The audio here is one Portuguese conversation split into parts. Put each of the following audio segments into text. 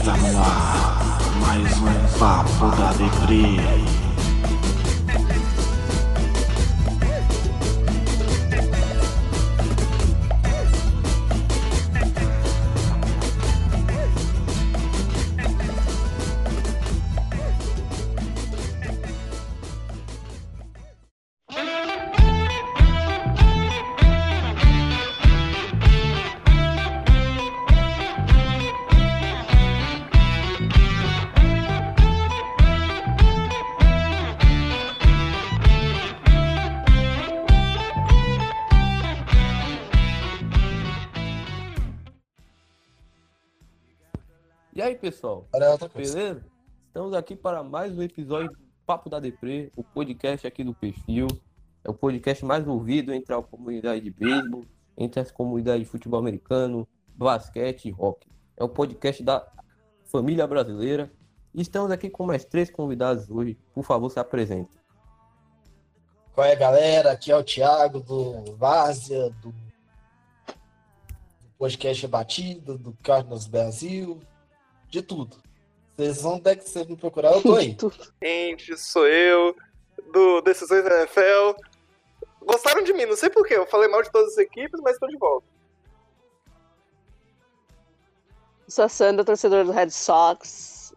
Está no ar mais um Papo da Deprê. Pessoal? Era outra coisa. Beleza? Estamos aqui para mais um episódio do Papo da Deprê, o podcast aqui do Perfil. É o podcast mais ouvido entre a comunidade de beisebol, entre as comunidades de futebol americano, basquete e rock. É o podcast da família brasileira. Estamos aqui com mais três convidados hoje. Por favor, se apresentem. Qual é, galera? Aqui é o Thiago do Várzea, do podcast Batido, do Carlos Brasil, de tudo. Vocês vão ter que vocês me procurar, eu tô aí. Gente, sou eu, do Decisões da NFL. Gostaram de mim, não sei porquê. Eu falei mal de todas as equipes, mas tô de volta. Sou a Sandra, torcedora do Red Sox,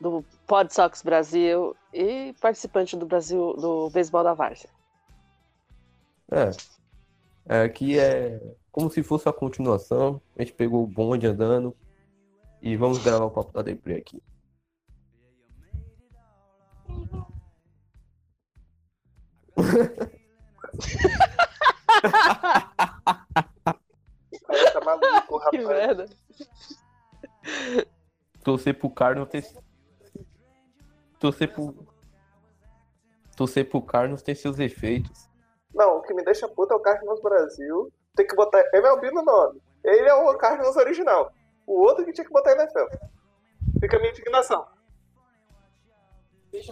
do Pod Sox Brasil e participante do Brasil do beisebol da Várzea. É. é. Aqui é como se fosse a continuação. A gente pegou o bonde andando e vamos gravar o Papo da Deprê aqui. O cara tá maluco, Que rapaz. merda. Torcer pro Carlos ter. Torcer pro. Torcer pro Carlos ter seus efeitos. Não, o que me deixa puto é o Cardinals Brasil. Tem que botar MLB no nome. Ele é o Cardinals original. O outro que tinha que botar NFL. Fica a minha indignação.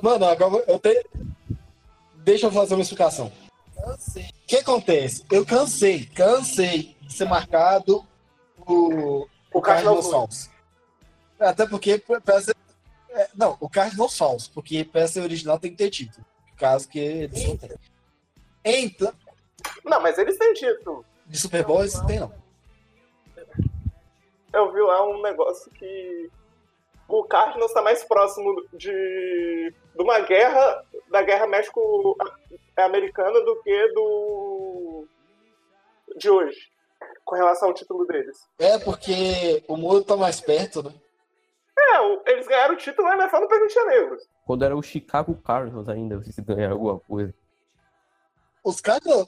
Mano, agora eu tenho. Deixa eu fazer uma explicação. O que acontece? Eu cansei, cansei de ser marcado o, O Cardinals Falls. Até porque, pra ser, é, não, o Cardinals Falls, porque ser original tem que ter título. Caso que eles não tenham. Então, Não, mas eles têm título. de Super Bowl eles não tem, não. Eu vi lá um negócio que o Cardinals está mais próximo de, de uma guerra, da guerra México-Americana do que do de hoje, com relação ao título deles. É porque o muro tá mais perto, né? É, eles ganharam o título na NFL não permitia negros. Quando era o Chicago Cardinals ainda, se ganhar alguma coisa. Os caras.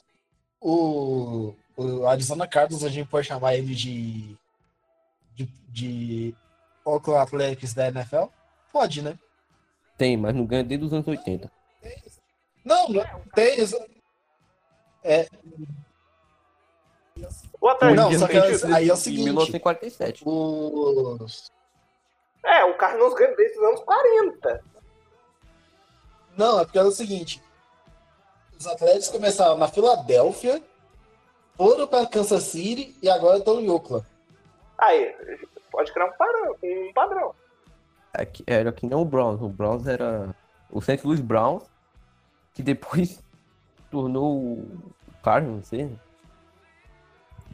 O, o Arizona Cardinals, a gente pode chamar ele de. De, de Oakland Athletics da NFL? Pode, né? Tem, mas não ganha desde os anos 80. Não, não tem. É, O Atlético Não, só que aí é o Em seguinte: 1947. os. É, o Cardinals ganha desde os anos 40. Não, é porque é o seguinte: os Atléticos começaram na Filadélfia, foram para Kansas City e agora estão em Oakland. Aí, pode criar um padrão. Um padrão. É que- Era que não o Browns. O Browns era o St. Louis Browns, que depois tornou o Cardinals, não sei.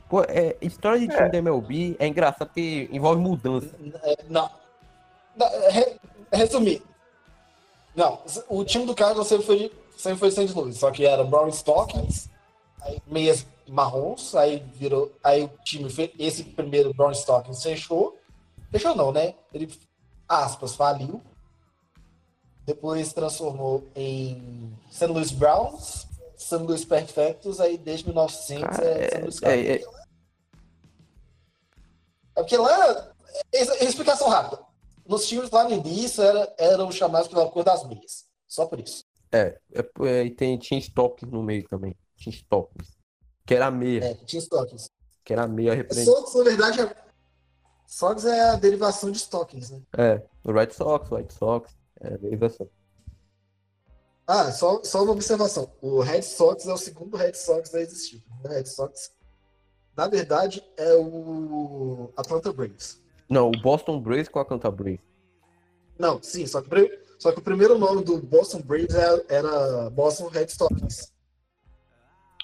Pô, é, história de time É. da MLB é engraçado porque envolve mudança. É, não. Não, re- resumir. Não, o time do Cardinals sempre foi, sempre foi St. Louis, só que era Brown Stockings, aí meias marrons, aí virou. Aí o time fez. Esse primeiro Brown Stockings fechou. Fechou não, né? Ele, aspas, faliu. Depois transformou em St. Louis Browns, St. Louis Perfectos, aí desde 1900 é, St. Louis Cardinals. É, é, É porque lá, ex- explicação rápida. Nos times lá no início era, eram chamados pela cor das meias. Só por isso. é, é, é, e tem, tinha Stockings no meio também. Tinha Stockings. Que era a meia. É, tinha Stockings. Que era a meia representante. Sox, na verdade, é... Sox é a derivação de Stockings, né? É, o Red Sox, White Sox. É a derivação. Ah, só, só uma observação. O Red Sox é o segundo Red Sox a existir. O Red Sox, na verdade, é o Atlanta Braves. Não, o Boston Braves com a Atlanta Braves. Não, sim, só que, só que o primeiro nome do Boston Braves era, era Boston Red Sox.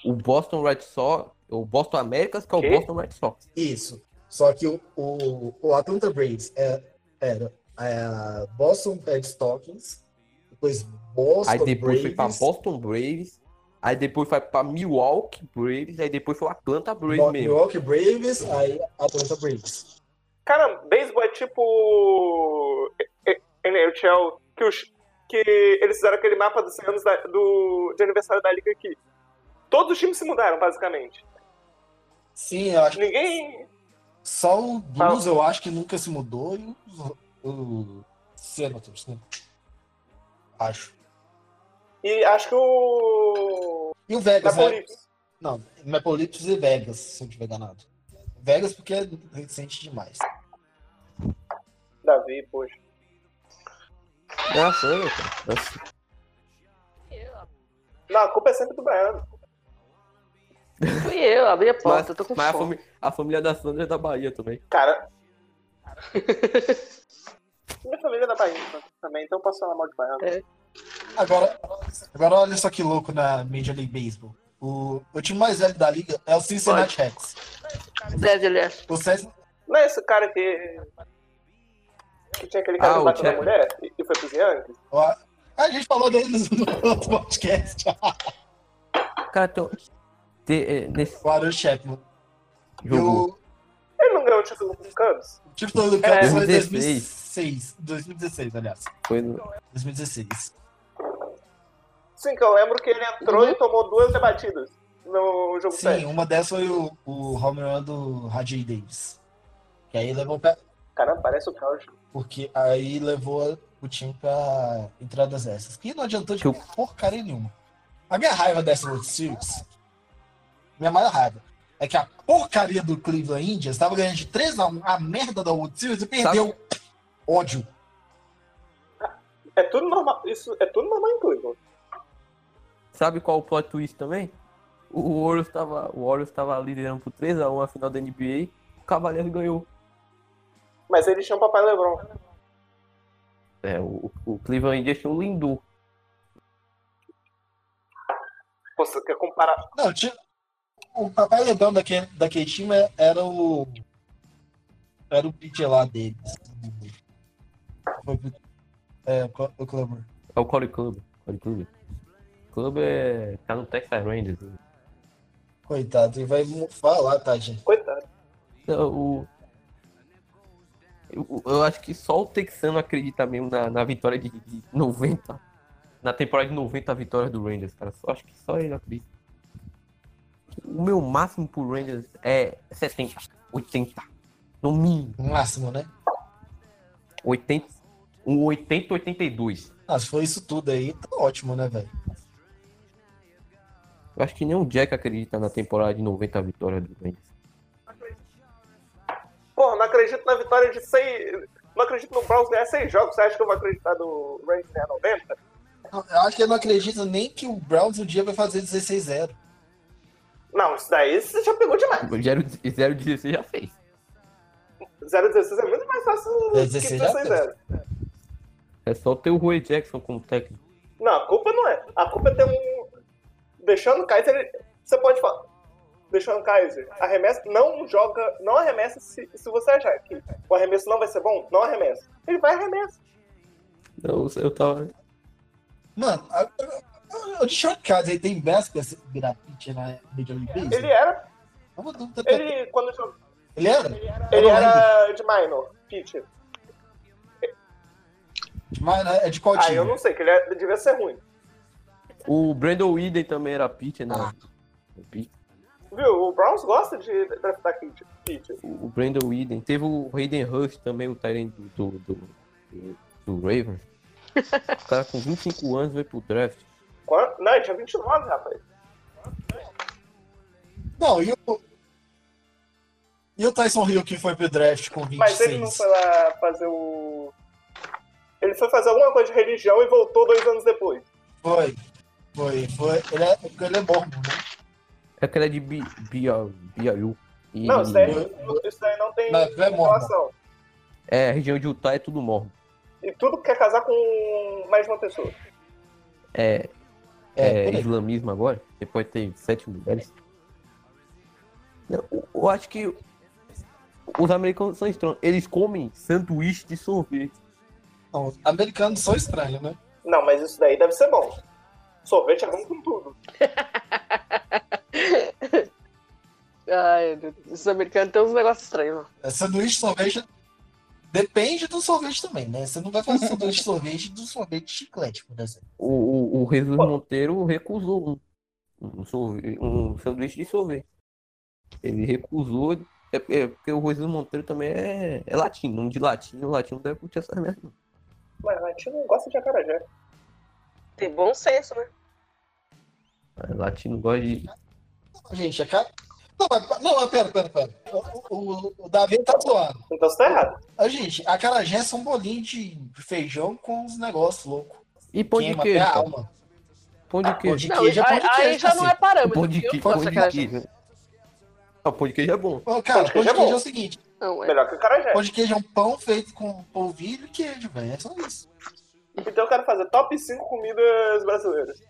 O Boston Red Sox, o Boston Americas que é o Quê? Boston Red Sox. Isso. Só que o, o, o Atlanta Braves é- era é, Boston Red Stockings, depois Boston Aí depois foi pra Braves, Boston Braves, aí depois foi pra Milwaukee Braves, aí depois foi o Atlanta Braves Bo- mesmo. Milwaukee Braves, aí Atlanta Braves. Cara, beisebol é tipo eh, NHL, que, os, que eles fizeram aquele mapa dos 100 anos da- do, de aniversário da liga aqui. Todos os times se mudaram, basicamente. Sim, eu acho que Ninguém. só o Blues eu acho que nunca se mudou e o, o Senators, né? Acho. E acho que o. E o Vegas, né? Maple. Não, Maple Leafs e Vegas, se eu não tiver enganado. Vegas porque é recente demais. Davi, poxa. Nossa, eu, cara. Nossa. Não, a culpa é sempre do Baiano. Fui eu, abri a Mas, porta, eu tô com mas a, fome. fami- a família da Sandra é da Bahia também. Cara. Minha família é da Bahia também, então eu posso falar mal de Baiano. É. Agora, agora olha só que louco na Major League Baseball. O, o time mais velho da liga é o Cincinnati Reds. O Cés- Não é esse cara que. Que tinha aquele cara Ah, que bateu na mulher e e foi pros Yankees? a gente falou dele no outro podcast. Cara, então, te- é, nesse O Aaron Chapman. E jogo, o, Ele não ganhou o título com o Cubs? o título do É, Cubs foi em 2016. 2006. 2016, aliás. foi no, 2016. Sim, que eu lembro que ele entrou e tomou duas rebatidas no jogo Sim, 7. uma dessas foi o, o home run do Rajay Davis. Que aí levou pra, Caramba, parece o Couch. porque aí levou o time pra entradas essas. Que não adiantou de porcaria nenhuma. A minha raiva dessa World Series, minha maior raiva, é que a porcaria do Cleveland Indians estava ganhando de 3x1 a merda da World Series e perdeu. Ódio. É tudo normal. Isso é tudo normal em Cleveland. Sabe qual o plot twist também? O Warriors tava, o Warriors tava liderando por 3x1 a final da NBA, o Cavaliers ganhou. Mas eles tinham o papai Lebron. É, o, o Cleveland Indians tinha o Lindu. Pô, você quer comparar? Não, tinha, o papai Lebron daquele, daquele time era o. Era o pitcher lá deles. Pro- É, o o Clubber. É o Corey Club. Corey Club. Club é. tá no Texas Rangers. Coitado, e vai falar, tá, gente? Coitado. Não, o. Eu, eu acho que só o Texano acredita mesmo na, na vitória de, de 90. Na temporada de 90 a vitória do Rangers, cara. Só, acho que só ele acredita. O meu máximo pro Rangers é 70, 80. No mínimo. Máximo, né? 80, um 80, 82. Ah, se for isso tudo aí, tá ótimo, né, velho? Eu acho que nem o Jack acredita na temporada de 90 a vitória do Rangers. Porra, não acredito na vitória de seis. Não acredito no Browns ganhar seis jogos. Você acha que eu vou acreditar no Rangers ganhar 90? Eu acho que ele não acredita nem que o Browns um dia vai fazer 16-0. Não, isso daí você já pegou demais. 0-16 já fez. 0-16 é muito mais fácil do que 16 já 16-0. É só ter o Roy Jackson como técnico. Não, a culpa não é. A culpa é ter um. Deixando o Kaiser. ele- Você pode falar. Deixando o Kaiser. Arremessa. Não joga. Não arremessa se, se você achar que o arremesso não vai ser bom. Não arremessa. Ele vai arremessa. Eu, eu tava. Mano, a- a- o Deshaun Kaiser ele tem virar pitcher na Major League Baseball? Ele era. Ele. Quando jogou- Ele era? Ele era de minor. Pitcher. Mas é de qual Ah, time? eu não sei, que ele é- devia ser ruim. O Brandon Whedon também era pitcher, né? Ah. Viu? O Browns gosta de draftar pitcher. O Brandon Whedon. Teve o Hayden Hurst também, o Tyrant do, do, do, do, do Ravens. O cara com 25 anos veio pro draft. Quando- Não, ele tinha 29, rapaz. Não, e o. E o Tyson Hill que foi pro draft com 26? Mas ele não foi lá fazer o. Ele foi fazer alguma coisa de religião e voltou dois anos depois. Foi. Foi, foi. Ele é, porque ele é mormon, né? É aquela de Bi- Bia- Biaru. E Não, isso daí, isso daí não tem Mas é relação. É, a região de Utah é tudo morro. E tudo quer casar com mais uma pessoa. É, É, é, islamismo agora. Depois tem sete mulheres. Eu, eu acho que os americanos são estranhos. Eles comem sanduíche de sorvete. Não, os americanos são estranhos, né? Não, mas isso daí deve ser bom. Sorvete é bom com tudo. Ai, meu Deus. Os americanos têm uns negócios estranhos. É, Sanduíche de sorvete depende do sorvete também, né? Você não vai fazer sanduíche de sorvete do sorvete de chiclete, por exemplo. O, o, o Jesus Monteiro recusou um, um, sorve- um sanduíche de sorvete. Ele recusou. É, é porque o Jesus Monteiro também é, é latino, nome de latino. O latino deve curtir essas merdas. não. Mas gente não gosta de acarajé. Tem bom senso, né? É, Latino gosta de. Gente, a. Não, mas, não, mas pera, pera, pera. O, o, o Davi tá zoando. Então você tá errado. A gente, a carajé são um bolinho de feijão com os negócios loucos. E pão de queijo. até a cara. alma. Pão de Pão queijo. de Não, queijo é pão aí, de aí queijo, já não é cacete. parâmetro. Pão de queijo. Pão de de queijo. Ah, pão de queijo é bom. Cara, Pão de pão de queijo é é bom. o seguinte: Não, é. Melhor que acarajé. pão de queijo é um pão feito com polvilho e queijo, velho. É só isso. Então eu quero fazer top 5 comidas brasileiras.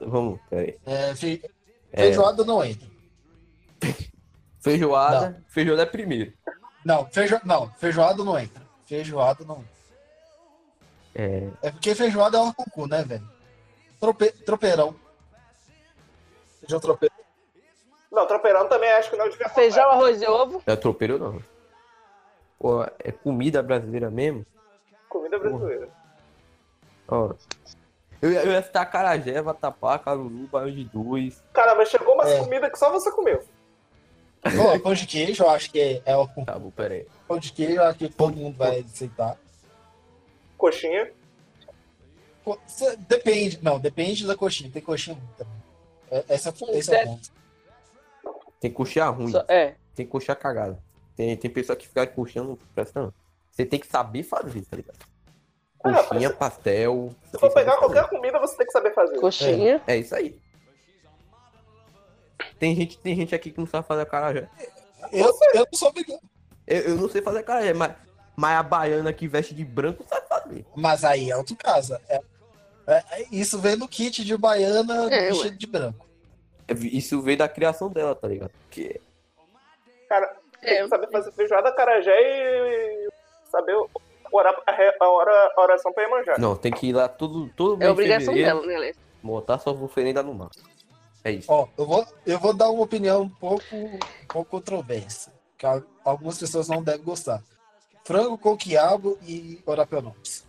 Vamos, peraí. É, fe... É, Feijoada não entra. Feijoada. Feijoada é primeiro. Não, feijo... não, feijoada não entra. Feijoada não entra. É, É porque feijoada é uma cucu, né, velho? Trope... Tropeirão. Feijão tropeirão. Não, tropeirão também acho que não devia faltar. Feijão, arroz e ovo. é tropeiro não. Pô, é comida brasileira mesmo? Comida brasileira. Ó. Eu, ia- eu ia citar carajé, vatapá, caruru, baião de dois. Cara, mas chegou umas É. comidas que só você comeu. Ó, pão de queijo, eu acho que é, é o Tá bom, peraí. pão de queijo, eu acho que todo mundo vai aceitar. Coxinha. Co- cê- Depende, não, depende da coxinha. Tem coxinha ruim também. É- Essa, esse é o ponto. Tem coxinha ruim. Só- É. Tem coxinha cagada. Tem, tem pessoa que fica coxinha, presta não. Você tem que saber fazer, tá ligado? Ah, Coxinha, mas- pastel. Se você for pegar qualquer fazer. comida, você tem que saber fazer. Coxinha. É isso aí. Tem gente, tem gente aqui que não sabe fazer acarajé. Eu, eu não sou obrigado. Eu, eu não sei fazer acarajé, mas, mas a baiana que veste de branco sabe fazer. Mas aí é outro caso. É, é- é- isso vem no kit de baiana É, vestido de branco. É, Isso veio da criação dela, tá ligado? Porque Cara, tem É. que saber fazer feijoada, carajé e saber orar a, hora, a oração pra Iemanjá. Não, tem que ir lá todo, todo É obrigação fevereiro, dela, né, Alex? montar sua oferenda no mar. É isso. Ó, eu vou, eu vou dar uma opinião um pouco, um pouco controversa. Que al- algumas pessoas não devem gostar. Frango com quiabo e orapeonomes.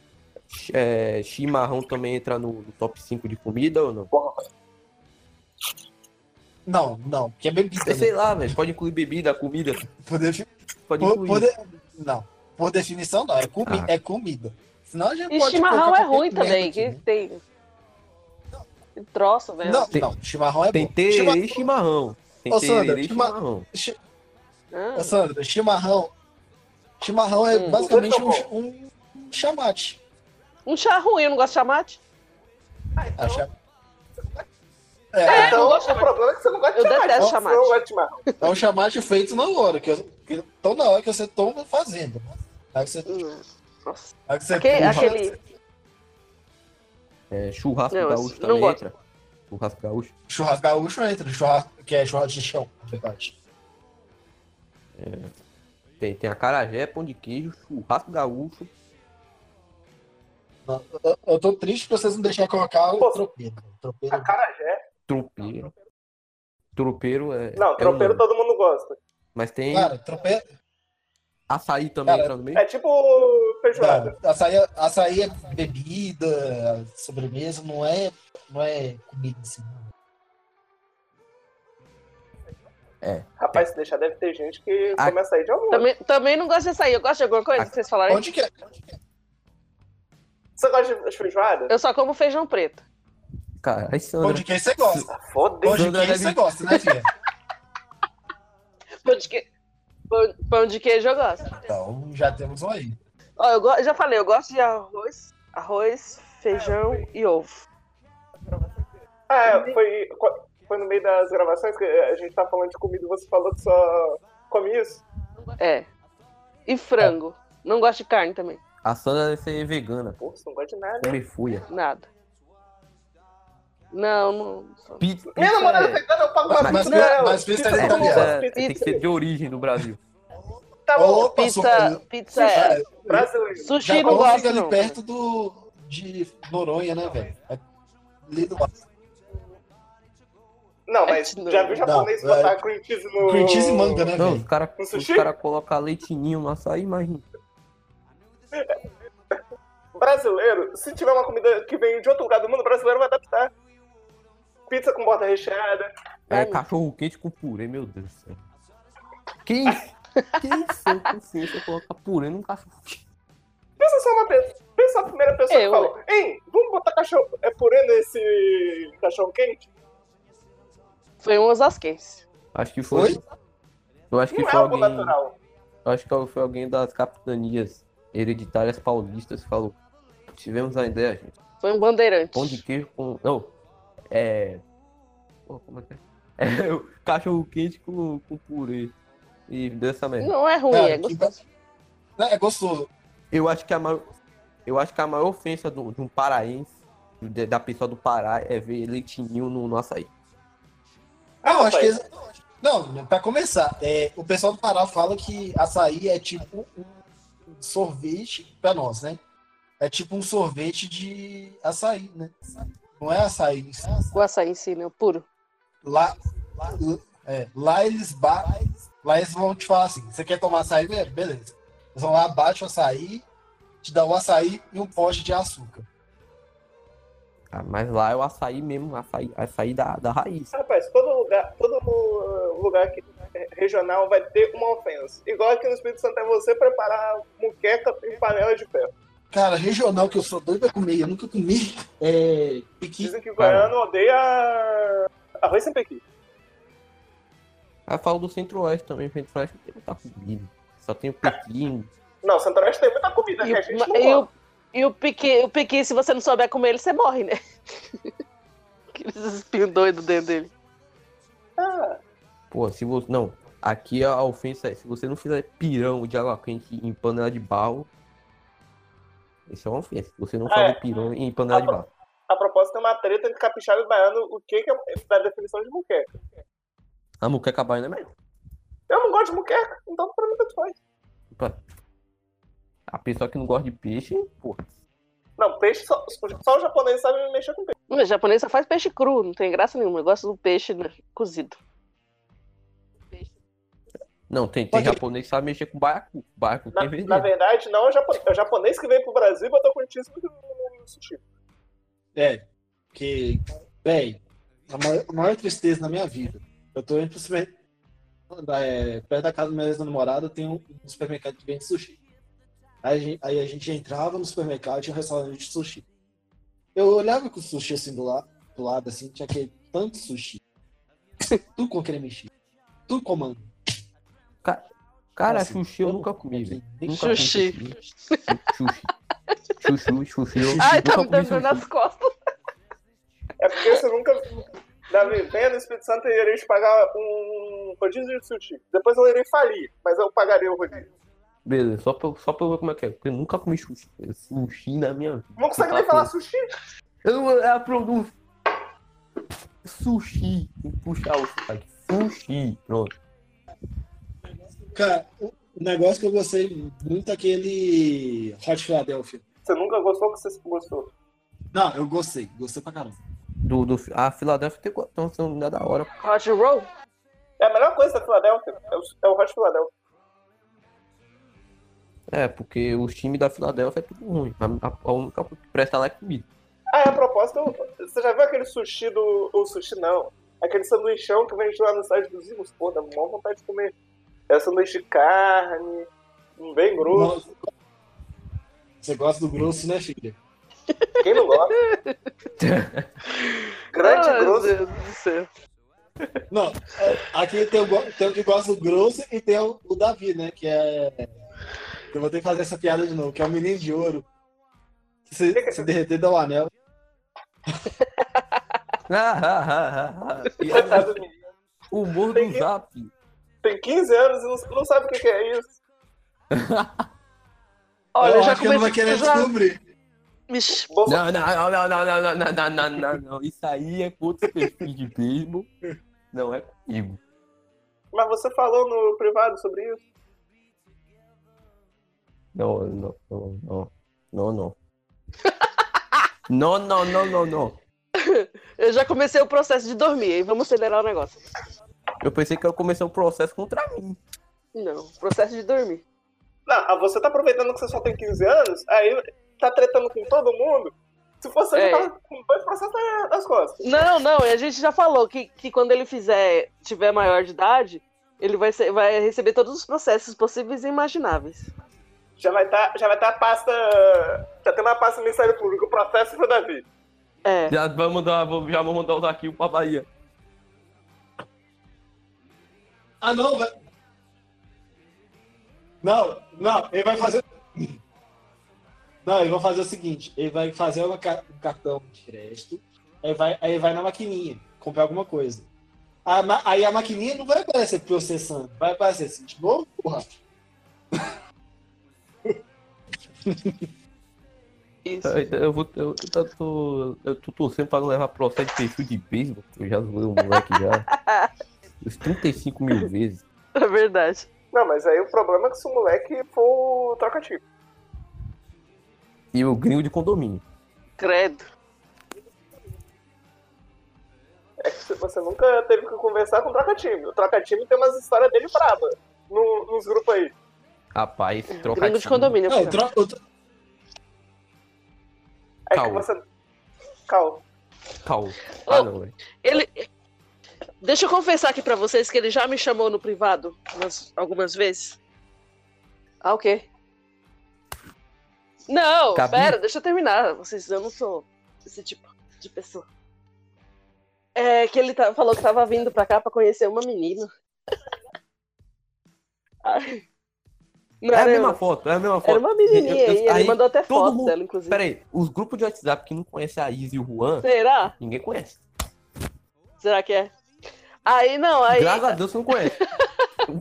É, chimarrão também entra no, no top 5 de comida ou não? Não, não, porque é bebida. É, Né? sei lá, velho. Pode incluir bebida, comida. Por, defi- Pode por- incluir. por de- Não, por definição não, é, comi Ah. é comida. Senão a gente E pode chimarrão é ruim também, que aqui, né? tem. Tem troço, velho. Não, Tem- não, chimarrão é Tem bom. tererê e chimarrão. Tem Ô, Sandra, e chima- chimarrão. chi- Ah, Ô, Sandra, chimarrão. Chimarrão é Hum. basicamente um, um, um chamate. um chá ruim, eu não gosto de chamate. A cha- É, É, Então, eu o problema é que você não gosta de Eu chamate. detesto Você chamate. não é um chamate feito na hora. Que, eu- que, então na hora que você toma fazendo. Né? Aí você, Hum, Nossa. aí você Aquele- aquele- É, churrasco Não, gaúcho não também gosto. entra. Churrasco gaúcho. Churrasco gaúcho entra, churrasco, que é churrasco de chão, na verdade. Tem, tem acarajé, pão de queijo, churrasco gaúcho. Não, Eu, eu tô triste porque vocês não deixaram colocar o Pô. tropeiro. O tropeiro Acarajé. Tropeiro. Tropeiro é. Não, é tropeiro nome. todo mundo gosta. Mas tem Cara, tropeiro. Açaí também Cara, entra no meio. É tipo feijoada. Não, açaí, é- açaí é bebida, sobremesa, não é, não é comida em si. não. Rapaz, se deixar, deve ter gente que A- come açaí de almoço. Também, também não gosto de açaí. Eu gosto de alguma coisa que vocês falaram. aí? Onde que é? Você gosta de feijoada? Eu só como feijão preto. Cara, aí Sandra. Pão de queijo você gosta. Foda-se. Pão de queijo você gosta, né, filha? Pão de, que... pão, pão de queijo eu gosto. Então já temos um aí. Ó, eu go- já falei, eu gosto de arroz, arroz, feijão e ovo. Ah, é, foi, foi no meio das gravações que a gente tá falando de comida e você falou que só come isso? É. E frango. Não gosto de carne também. A Sandra deve ser vegana. Pô, você não gosta de nada. Comer folha. Nada. Não, não. Pizza, Minha pizza namorada é- vegana, eu pago uma Mas- pizza mas- pizza é tá bom, italiana. pizza tem que ser de origem do Brasil. Tá bom. Opa, Pizza, sou- pizza é. É, Brasileiro. Sushi Japão não gosto, fica ali não. perto do, de Noronha, né, velho? É ali do. Não, mas Não. já viu japonês Não, botar é- cream cheese no... Cream cheese e manga, né, Não, velho? os caras No cara colocam leitinho no açaí, imagina. Brasileiro, se tiver uma comida que vem de outro lugar do mundo, o brasileiro vai adaptar. Pizza com borda recheada. É Ai, cachorro quente com purê, meu Deus do céu. Quem, quem sem consciência coloca purê num cachorro quente? Pensa só uma pessoa. Pensa a primeira pessoa Eu. que falou, hein, vamos botar cachorro, é purê nesse cachorro quente? Foi um osasquense. Acho que foi. Oi? Eu acho que Não é foi algo alguém. natural. Eu acho que foi alguém das capitanias hereditárias paulistas que falou. Tivemos a ideia, gente. Foi um bandeirante. Pão de queijo com. Não. É. Pô, como é que é? É o cachorro quente com, com purê. E dessa merda. Não é ruim, Cara, é que gostoso. Não, É gostoso. Eu acho que a maior. Eu acho que a maior ofensa do- de um paraense, de- da pessoa do Pará, é ver leitinho no, no açaí. Não, acho que. Não, pra começar, é, o pessoal do Pará fala que açaí é tipo um sorvete pra nós, né? É tipo um sorvete de açaí, né? Não é açaí. O açaí em si, né? o Puro. Lá, lá, é, lá eles ba... lá eles vão te falar assim: você quer tomar açaí? Be- Beleza. Eles vão lá, bate o açaí, te dá o açaí e um pote de açúcar. Ah, mas lá é o açaí mesmo, açaí, açaí da, da raiz. Rapaz, todo lugar, todo lugar que, é, regional vai ter uma ofensa. Igual aqui no Espírito Santo é você preparar muqueca em panela de ferro. Cara, regional que eu sou doido pra comer, eu nunca comi. É. Piqui. Dizem que o goiano odeia arroz sem pequi. Aí falo do centro-oeste também, centro-oeste não tem muita comida. Só tem o pequim. Não, Centro-Oeste tem muita comida E que o, a gente não e o, e o piqui, o piqui, se você não souber comer ele, você morre, né? Aqueles espinhos doidos dentro dele. Ah, Pô, se você. Não, aqui a ofensa é: se você não fizer pirão de água quente em panela de barro. Isso é uma ofensa. Você não Ah, é. pirão em panela de barro. a propósito, tem uma treta entre capixaba e baiano, o que, que é da definição de muqueca. A muqueca baiana é melhor. Eu não gosto de muqueca, então pra mim tanto faz. A pessoa que não gosta de peixe, porra. Não, peixe, só, só o japonês sabe mexer com peixe. O japonês só faz peixe cru, não tem graça nenhuma. Eu gosto do peixe né, cozido. Não, tem, tem japonês que sabe mexer com baiacu. Baiacu Na, tem na verdade, não é o, japonês, é o japonês que veio pro Brasil e botou contíssimo no, no sushi. É, que, véi, a maior, a maior tristeza na minha vida. Eu tô indo pro supermercado. É, perto da casa da minha ex-namorada tem um, um supermercado que vende sushi. Aí a, gente, aí a gente entrava no supermercado e tinha um restaurante de sushi. Eu olhava com o sushi assim do, la, do lado, assim, tinha aquele tanto sushi. tudo com creme cheese. Tudo com mango. Cara, Assim, sushi eu nunca comi, velho. Sushi. Sushi. Sushi, sushi. Eu Ai, nunca tá me dando nas costas. É porque você nunca. Davi, venha no Espírito Santo e irei te pagar um rodízio de sushi. Depois eu irei falir, mas eu pagaria o rodízio. Beleza, só pra, eu- só pra eu ver como é que é. Porque eu nunca comi sushi. Sushi na minha vida. Não consegue Tá nem falar bom. sushi? Eu não é a pronúncia. Sushi. Puxar o sotaque. Sushi. Pronto. Cara, o o negócio que eu gostei muito é aquele Hot Philadelphia. Você nunca gostou que você gostou. Não, eu gostei. Gostei pra caramba. Do, do, a Filadélfia tem então, são da hora. Hot roll? É a melhor coisa da Filadélfia. É o, é o Hot Philadelphia. É, porque os times da Filadélfia é tudo ruim. A, a- a única coisa que presta lá é comida. Ah, é a proposta. Você já viu aquele sushi do. O sushi não. Aquele sanduichão que vende lá no site dos Imos? Pô, dá maior vontade de comer. É sanduíche de carne, um bem grosso. Nossa. Você gosta do grosso, né, filha? Quem não gosta? Grande Ai, grosso. Deus do céu. Não, é, aqui tem o, tem o que gosta do grosso e tem o, o Davi, né? Que é. Eu vou ter que fazer essa piada de novo, que é o menino de ouro. Que se, se derreter dá o anel. Ah, ah, ah, ah, ah. E o humor do que- Zap. Tem 15 anos e não, não sabe o que, que é isso. Olha, eu já acho que ele não vai comecei querer descobrir. Não, não, não, não, não, não, não, não, não, não, não. Isso aí é contra o perfil de beisebol. Não é comigo. Mas você falou no privado sobre isso? Não, não, não, não. Não, não. Não, não, não, não, não. eu já comecei o processo de dormir, aí vamos acelerar o negócio. Eu pensei que eu comecei um processo contra mim. Não, processo de dormir. Não, ah, você tá aproveitando que você só tem 15 anos, aí tá tretando com todo mundo. Se fosse É. eu, tava com dois processos na- nas costas. Não, não, e a gente já falou que, que quando ele fizer, tiver maior de idade, ele vai, ser, vai receber todos os processos possíveis e imagináveis. Já vai tá, já vai tá a pasta. Já tem uma pasta do Ministério Público, o processo pro Davi. É. Já vamos mandar, vou- já vamos mandar o daqui pra Bahia. Ah, não, vai. Não, não, ele vai fazer. Não, ele vai fazer o seguinte: ele vai fazer uma ca- um cartão de crédito, aí vai, aí vai na maquininha comprar alguma coisa. A ma- aí a maquininha não vai aparecer processando, vai aparecer assim, de novo, porra. Isso. Eu, vou, eu, eu, tô, eu tô torcendo pra não levar processo de perfil de beisebol. Eu já zoei o moleque já. Uns 35 mil vezes. É verdade. Não, mas aí o problema é que se o moleque for troca-tipo. E o gringo de condomínio. Credo. É que você nunca teve que conversar com o troca-time. O troca-time tem umas histórias dele braba no, nos grupos aí. Rapaz, troca Gringo de condomínio. Não, pô. tro- É Calma. que você. Calma. Calma. Ah, não, velho. Ele. Deixa eu confessar aqui pra vocês que ele já me chamou no privado umas- algumas vezes. Ah, o quê? Não, Gabi? pera, deixa eu terminar. Vocês, eu não sou esse tipo de pessoa. É que ele tá- falou que tava vindo pra cá pra conhecer uma menina. Ai. Não É a mesma eu. foto, é a mesma foto. Era uma menininha Eu- eu- aí, ele mandou até foto mundo- dela, inclusive. Pera aí, os grupos de WhatsApp que não conhecem a Izzy e o Juan, Será? ninguém conhece. Será que é? Aí não, aí. Graças a Deus você não conhece.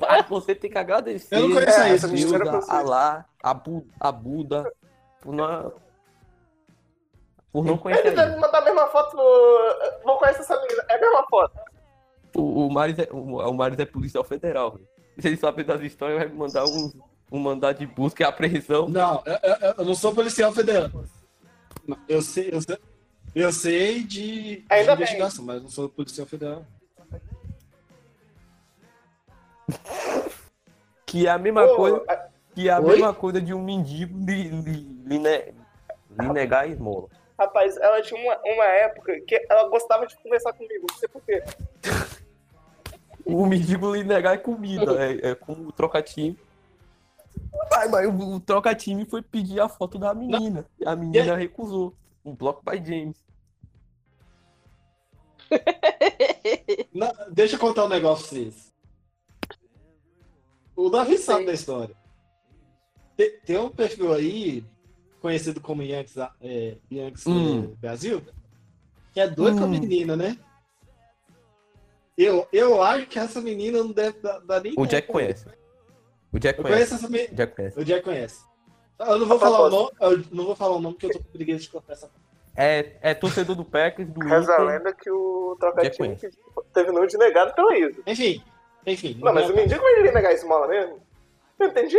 Aí você tem que agradecer Eu não conheço a Deus, mistura a Alá, a, Bu, a Buda, por não, por não conhecer Ele deve mandar a mesma foto no. Vou conhecer essa menina. É a mesma foto. O, o, Maris é, o, o Maris é policial federal. Se ele saber das histórias, vai me mandar um, um mandado de busca e apreensão. Não, eu, eu- não sou policial federal. Eu sei, eu sei, eu sei de, de investigação, mas não sou policial federal. Que é a mesma Pô, coisa, que é a Oi? mesma coisa de um mendigo lhe, lhe, lhe, ne- lhe negar a esmola. Rapaz, ela tinha uma, uma época que ela gostava de conversar comigo, não sei porquê. O mendigo lhe negar é comida, é, é como o troca-time. Mas, mas o, o troca-time foi pedir a foto da menina. E a menina recusou. Um bloco by James. Não, deixa eu contar um negócio pra vocês. O Davi sabe Sim. da história. Tem, tem um perfil aí, conhecido como Yankees, é, Yankees Hum. Brasil, que é doido com a Hum. menina, né? Eu, eu acho que essa menina não deve dar, dar nem O Jack conhece. O Jack Eu conhece. conheço essa menina. Jack conhece. O Jack conhece. Eu não vou A falar o nome, eu não vou falar o nome porque eu tô com preguiça de cortar essa É, é torcedor do Packers, do Reza a Inter. lenda que o conheço. teve nude negado pela Isa. Enfim, enfim. Não, mas o mendigo vai ele negar esmola mesmo? Não entendi.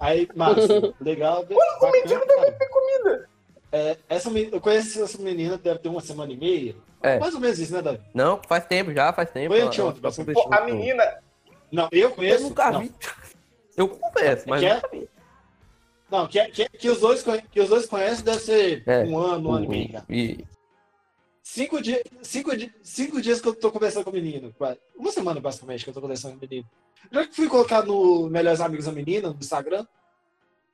Aí, massa, legal. O bacana, mendigo deve ter comida. É, essa, eu conheço essa menina, deve ter uma semana e meia. É. Mais ou menos isso, né, Davi? Não, faz tempo já, faz tempo. Foi anteontem, a menina. Não, eu Eu conheço. nunca não, vi. Eu converso, mas Que é? nunca vi. Não, que, que, que, os dois, que os dois conhecem deve ser É. um ano, um ano e meio. E, Cinco, dias, cinco, di- cinco dias que eu tô conversando com o menino. Uma semana, basicamente, que eu tô conversando com o menino. Já que fui colocar no Melhores Amigos da Menina, no Instagram.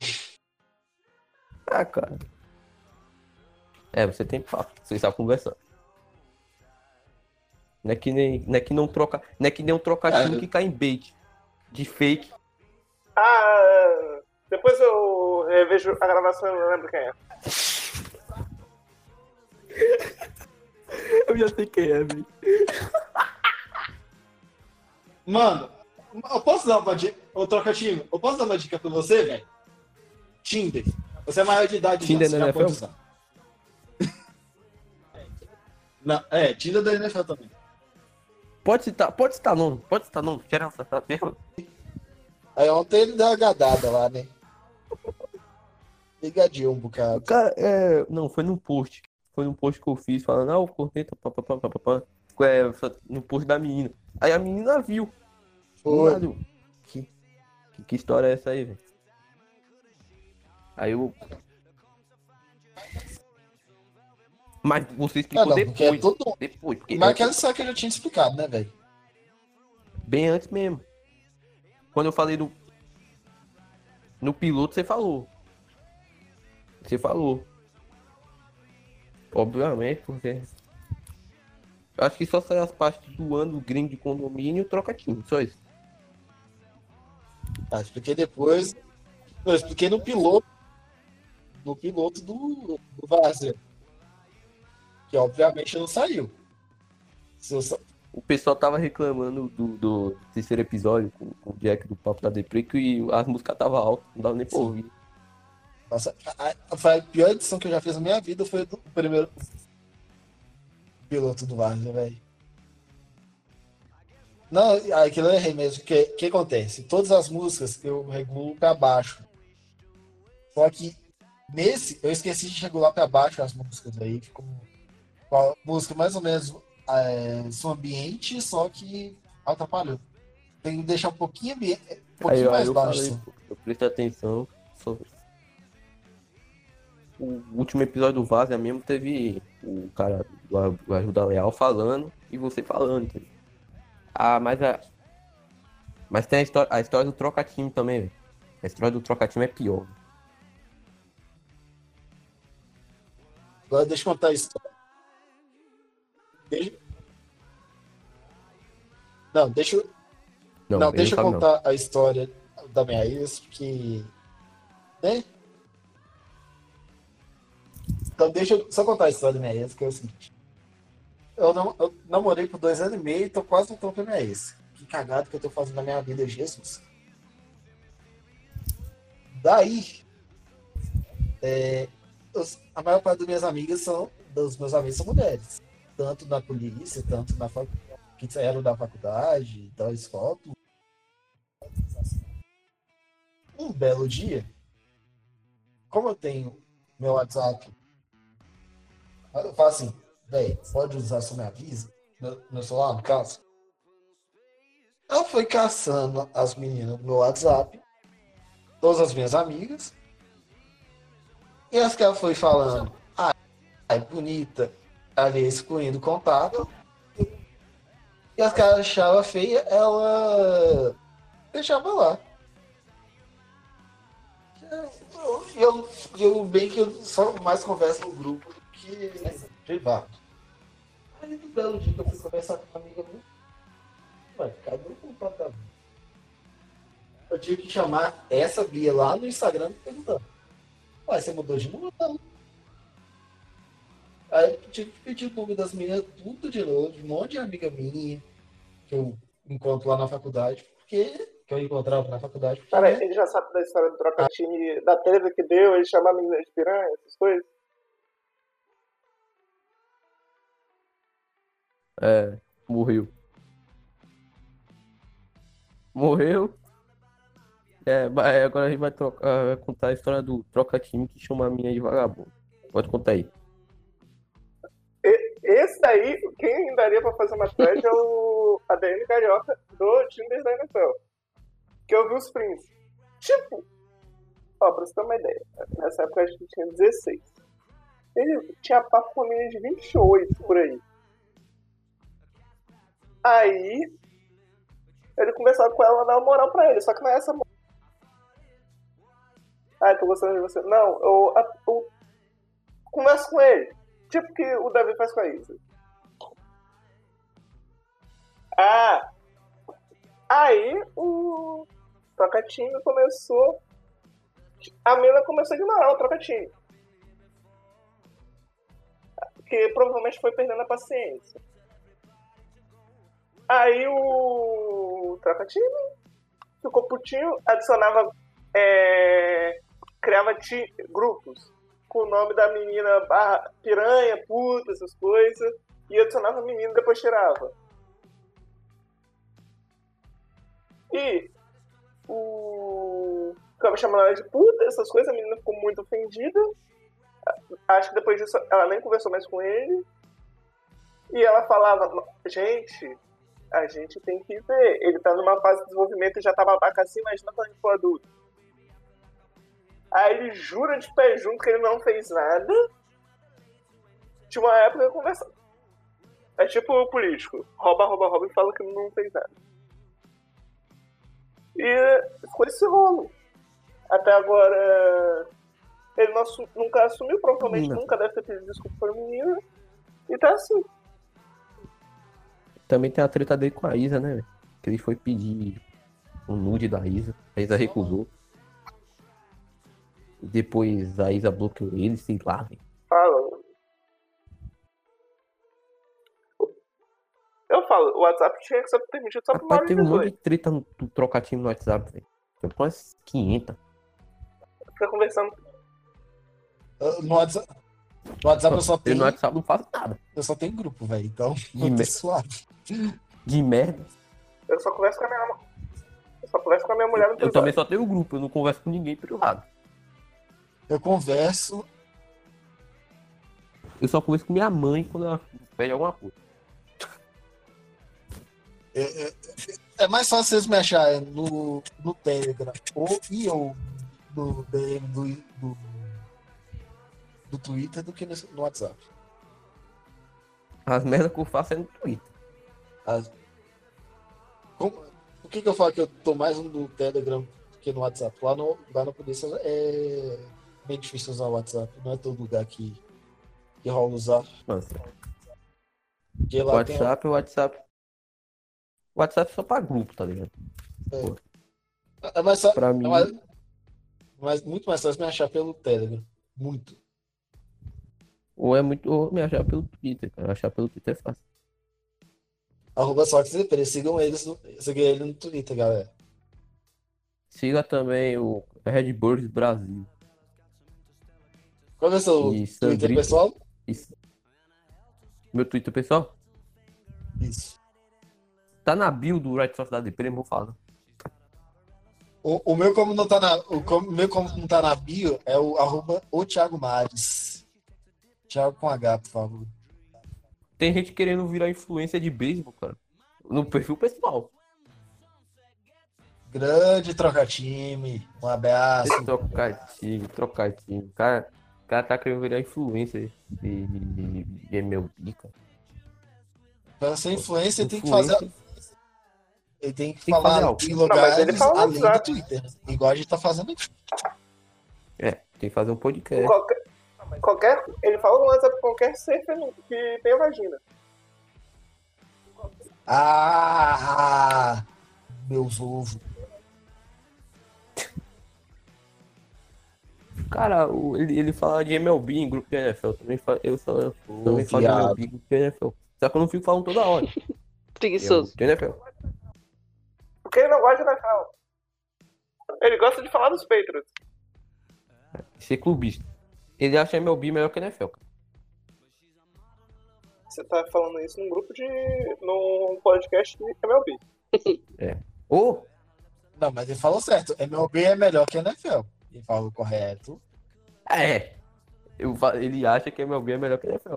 ah, cara. É, você tem papo, você está conversando. Não é que nem, não é que não troca, não é que nem um trocadilho É. que cai em bait de fake. Ah, depois eu revejo a gravação e eu não lembro quem é. Eu já sei quem é, velho. Mano, Eu posso dar uma dica? Ô, troca time. Eu posso dar uma dica pra você, velho? Tinder. Você é maior de idade Tinder já, você já pode NFL? usar. Não, é, Tinder da NFL também. Pode citar, pode citar nome, pode citar nome. Quero essa tá mesmo. Aí ontem ele deu uma gadada lá, né? Ligadinho um bocado. Cara, é. Não, foi num post. Foi num post que eu fiz falando, ah, o corneta, papapá, papapá. É, no post da menina. Aí a menina viu. Foi. Mano, Que, que, que história é essa aí, velho? Aí eu. Mas você Ah, explicou não, porque é depois. tudo. Depois, porque Mas antes- aquela história que eu já tinha explicado, né, velho? bem antes mesmo. Quando eu falei no. No piloto, você falou. Você falou. Obviamente, porque. Eu acho que só sai as partes do ano gringo de condomínio e troca time, só isso. Tá, expliquei depois. Eu expliquei no piloto. No piloto do, do Várzea. Que obviamente não saiu. O pessoal tava reclamando do, do terceiro episódio com, com o Jack do Papo da Depre que as músicas tava altas, não dava nem pra ouvir. Nossa, a, a, a pior edição que eu já fiz na minha vida foi do primeiro piloto do Várzea, velho. Não, aquilo eu errei mesmo. O que, que acontece? Todas as músicas eu regulo pra baixo. Só que nesse eu esqueci de regular pra baixo as músicas aí. Ficou a música mais ou menos é, som ambiente, só que atrapalhou. Tem que deixar um pouquinho, um pouquinho aí mais eu baixo. falei, eu prestei atenção. só- O último episódio do Vaza mesmo teve o cara do Ajuda Leal falando e você falando. entendeu? Ah, mas a. Mas tem a história, a história do troca-time também, velho. A história do troca-time é pior. Agora deixa eu contar a história. Deixa... Não, deixa eu. Não, Não, deixa eu sabe não. contar a história da minha ex, porque. Né? Então deixa eu só contar a história da minha ex, que é o seguinte. Eu, nam- eu namorei por dois anos e meio e tô quase voltando pra minha ex. Que cagado que eu tô fazendo na minha vida, Jesus. Daí, é, os- a maior parte das minhas amigas são, dos meus amigos são mulheres. Tanto na polícia, tanto na fac- que saíram da faculdade, da escola. Um belo dia, como eu tenho meu WhatsApp, eu falo assim, velho, pode usar só me avisa, meu, celular, no caso. Ela foi caçando as meninas no WhatsApp, todas as minhas amigas, e as que ela foi falando, ah, é bonita, ali excluindo contato, e as que ela achava feia, ela deixava lá. Eu, eu, eu bem que eu só mais converso no grupo privado. Aí no belo dia que eu fui conversar com uma amiga minha, ué, cadê o contato da Bia? Eu tive que chamar essa Bia lá no Instagram perguntando. Ué, você mudou de número? Não. Aí eu tive que pedir o nome das meninas tudo de novo, um monte de amiga minha que eu encontro lá na faculdade, porque que eu encontrava na faculdade. Porque, Cara, ele já sabe da história do troca-time da treta que deu, ele chamar a menina de piranha, essas coisas. É, morreu. Morreu. É, mas agora a gente vai, trocar, vai contar a história do troca-time que chama a minha de vagabundo. Pode contar aí. Esse daí, quem daria pra fazer uma thread é o ADM Carioca do Tinder da NFL. Que eu vi os prints. Tipo, ó, pra você ter uma ideia, nessa época a gente tinha 16. Ele tinha papo com de 28 por aí. Aí, ele conversava com ela, dava moral pra ele, só que não é essa moral. Ah, tô gostando de você. Não, eu, eu converso com ele. Tipo que o Davi faz com a Isa. Ah! Aí o troca-time começou. A mina começou a ignorar o troca-time. Que provavelmente foi perdendo a paciência. Aí o troca-time ficou putinho, adicionava. é, criava grupos com o nome da menina barra piranha, puta, essas coisas. E adicionava a menina e depois tirava. E o. Ficava chamando ela de puta, essas coisas, a menina ficou muito ofendida. Acho que depois disso ela nem conversou mais com ele. E ela falava, gente, a gente tem que ver. Ele tá numa fase de desenvolvimento e já tá babaca assim, imagina quando gente for adulto. Aí ele jura de pé junto que ele não fez nada. Tinha uma época que conversa. É tipo o político. Rouba, rouba, rouba e fala que não fez nada. E ficou esse rolo. Até agora. Ele não nunca assumiu, provavelmente nunca deve ter pedido desculpa pra menina. E tá assim. Também tem a treta dele com a Isa, né, velho? Que ele foi pedir um nude da Isa. A Isa recusou. E depois a Isa bloqueou ele, sei lá, velho. Fala. Eu falo, o WhatsApp tinha que ser permitido só pro Rapaz, teve um monte 18. de treta no, no troca-time no WhatsApp, velho. Foi quase 500. Fica conversando. Eu- No WhatsApp, no WhatsApp eu só tenho, no WhatsApp não faço nada. eu só tenho grupo, velho. Então, De me- suave. De merda. Eu só converso com a minha Eu só converso com a minha mulher no Eu privado. também só tenho grupo, eu não converso com ninguém privado. Eu converso. Eu só converso com minha mãe quando ela pede alguma coisa. É, é- é mais fácil vocês me acharem no, no Telegram ou e eu no DM do, do, do Twitter do que no, no WhatsApp. As merdas que eu faço é no Twitter. As- Como- por que, que eu falo que eu tô mais no Telegram do que no WhatsApp? Lá no, lá na polícia é bem difícil usar o WhatsApp. Não é todo lugar que, que rola usar. Porque lá tem WhatsApp, o WhatsApp. WhatsApp é só pra grupo, tá ligado? é mais, fa- Pra é mim, mais- mais- muito mais fácil me achar pelo Telegram. Muito. Ou é muito. Ou me achar pelo Twitter, cara. Achar pelo Twitter é fácil. Arroba Sox DP, sigam eles no, sigam ele no Twitter, galera. Siga também o Red Bulls Brasil. Qual é o seu E Twitter pessoal? Isso. Meu Twitter pessoal? Isso. Tá na bio do Right Soft da Deprê, vou falar. O, o meu como não tá na, o como- meu como não tá na bio é o arroba o Thiago Mares. Thiago com H, por favor. Tem gente querendo virar influência de beisebol, cara. No perfil pessoal. Grande troca-time. Um abraço. Trocar time, trocar time. O cara, o cara tá querendo virar influência de, de, de MLB, cara. Pra ser influência, ele tem que fazer. Ele tem que Tem que falar algo. em Não, ele lugares fala no além do. Twitter. Igual a gente tá fazendo aqui. É, tem que fazer um podcast. Qualquer, qualquer, ele fala no WhatsApp qualquer ser que tenha vagina. Ah! Meus ovos. Cara, o- ele, ele fala de MLB em grupo de NFL. Também fa, eu só, eu também falo de. MLB em grupo de NFL. Só que eu não fico falando toda hora. Preguiçoso. De NFL. Porque ele não gosta da NFL. Ele gosta de falar dos Patriots. Ser clubista. Ele acha MLB melhor que NFL. cara. Você tá falando isso num grupo de. num podcast de MLB. Ou, Não, mas ele falou certo. MLB é melhor que NFL. Ele falou correto. é. Eu, ele acha que MLB é melhor que NFL.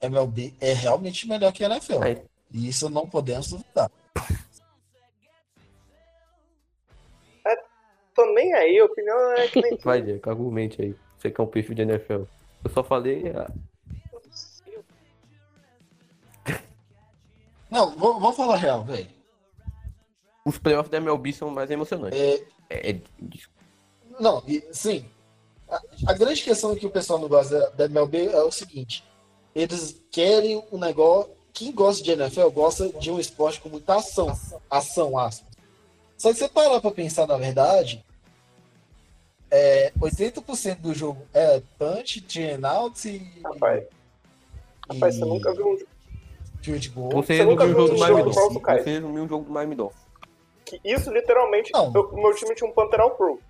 MLB é realmente melhor que NFL. Aí, E isso não podemos duvidar. Tô nem aí, a opinião é que nem. vai, Diego, argumente aí. Você que é um perfil de NFL. Eu só falei. ah, Não, vou- vamos falar real, velho. os playoffs da MLB são mais emocionantes. É, É, é- Não, sim. A, a grande questão que o pessoal não gosta da, da MLB é o seguinte: eles querem um negócio. Quem gosta de NFL gosta de um esporte com muita ação. Ação, aspas. Só que você parar pra pensar, na verdade, é, 80% do jogo é punch, turn out e. Rapaz. Rapaz, você nunca viu um field goal. Você, você nunca viu um jogo do Miami Dolphins. Você não viu um jogo do Miami Dolphins. Que isso literalmente. O meu time tinha um Pantheral Pro.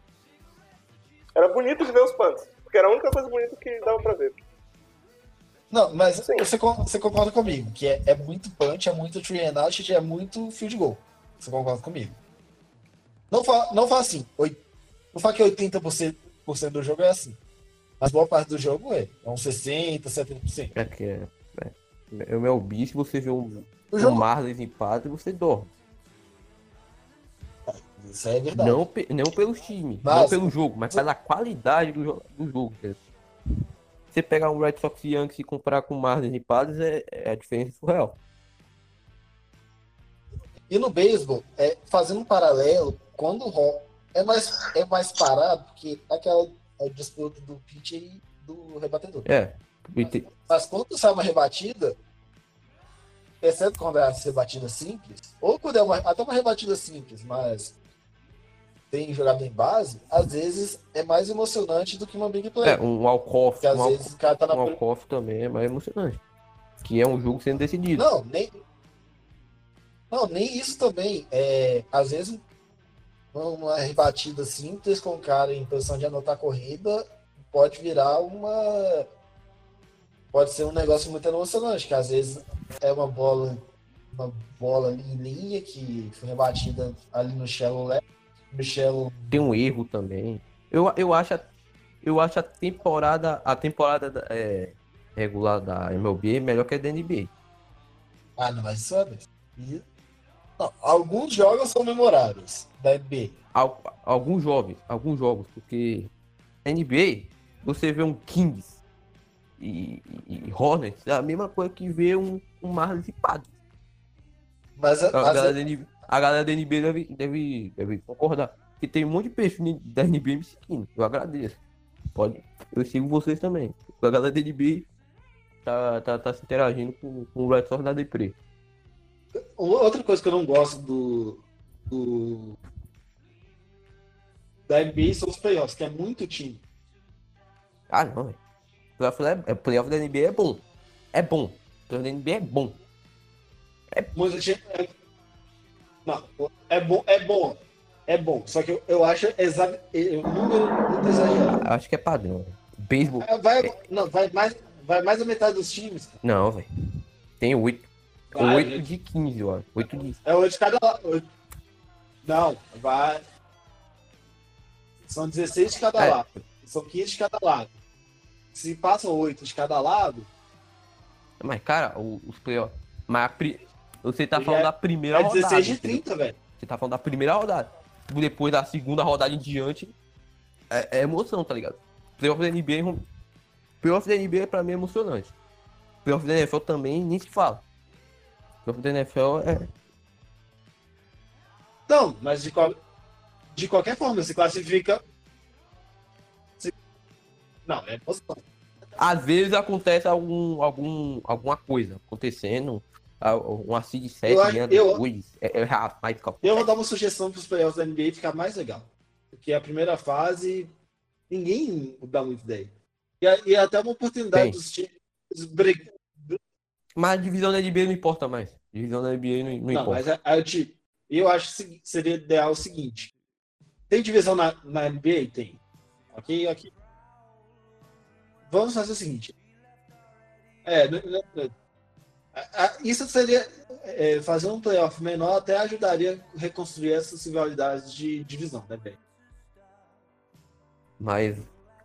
Era bonito de ver os Panthers, porque era a única coisa bonita que dava pra ver. Não, mas você, você concorda comigo, que é, é muito punch, é muito tree and out, é muito field goal. Você concorda comigo? Não fala, não fala assim, 80 Vou falar que 80% do jogo é assim. Mas boa parte do jogo é. É uns 60%, 70%. É que é. Né? é. O meu bicho, você vê um, o jogo... um Marlins empate e você dorme. Isso é verdade. Não, pe... não pelo time mas... não pelo jogo, mas pela qualidade do, jo... do jogo. Cara. Você pegar um Red Sox Yankees e comparar com o Marlins e Padres é... é a diferença surreal. E no beisebol, é, fazendo um paralelo, quando o é mais, é mais parado, porque aquela é, disputa do pitcher e do rebatedor. É. te- Mas quando sai uma rebatida, exceto quando é uma rebatida simples, ou quando é uma, até uma rebatida simples, mas tem jogada em base, às vezes é mais emocionante do que uma big play. É, um às um, vezes o cara tá na. um walk-off também é mais emocionante. Que é um jogo sendo decidido. Não, nem. Não, nem isso também. É, às vezes, uma rebatida simples com o cara em posição de anotar a corrida pode virar uma. Pode ser um negócio muito emocionante, que às vezes é uma bola, uma bola em linha que foi rebatida ali no shallow left, no shallow Tem um erro também. Eu, eu acho a, eu acho a temporada a temporada da- é, regular da MLB melhor que a da NBA. Ah, não, mas isso é. E- Não, alguns jogos são memoráveis da NBA. Al- alguns jogos, alguns jogos, porque NBA, você vê um Kings e, e, e Hornets, é a mesma coisa que ver um, um Marlins e Padres. Mas, A, mas galera da NBA, a galera da NBA deve, deve, deve concordar. Que tem um monte de perfil da NBA me seguindo. Eu agradeço. Pode, eu sigo vocês também. A galera da NBA tá, tá, tá se interagindo com, com o Red Sox da Depre. Outra coisa que eu não gosto do, do da NBA são os playoffs, que é muito time. Ah, não, velho. Playoff, é, é, playoff da NBA é bom. É bom. Playoff da NBA é bom. Muito time é... Não, é bom, é bom. É bom. Só que eu, eu acho exa... o número muito exagerado. Acho que é padrão. Beisebol. É, Vai, não, vai mais, vai mais da metade dos times. Não, velho. Tem oito. Vai, Oito né? de 15, eu acho. Oito de. É oito de cada lado. Não, vai. São 16 de cada É. lado. São 15 de cada lado. Se passam oito de cada lado, Mas, cara, os playoffs. Mas a pri- você tá falando é- da primeira é rodada. 16 de entendeu? 30, velho. Você tá falando da primeira rodada. Depois da segunda rodada em diante, é, é emoção, tá ligado? Playoff da NBA, é playoff da NBA pra mim é emocionante. Playoff da NFL também nem se fala. Playoff da NFL é. Não, mas de, qual- de qualquer forma, se classifica. se- Não, é posição. Às vezes acontece algum, algum, alguma coisa acontecendo. a- Uma seed 7 Eu acho- ganhando eu-. É, é mais. Eu vou dar uma sugestão para os playoffs da NBA ficar mais legal. Porque a primeira fase, ninguém dá muito ideia. E, é- e é até uma oportunidade dos times. Mas a divisão da NBA não importa mais. Divisão da NBA não, não, Não, importa. mas é- aí eu te- eu acho que seria ideal o seguinte: tem divisão na, na NBA? Tem. Ok, ok. Vamos fazer o seguinte. É, a- a- isso seria é, fazer um playoff menor até ajudaria a reconstruir essas rivalidades de divisão, né, velho? Mas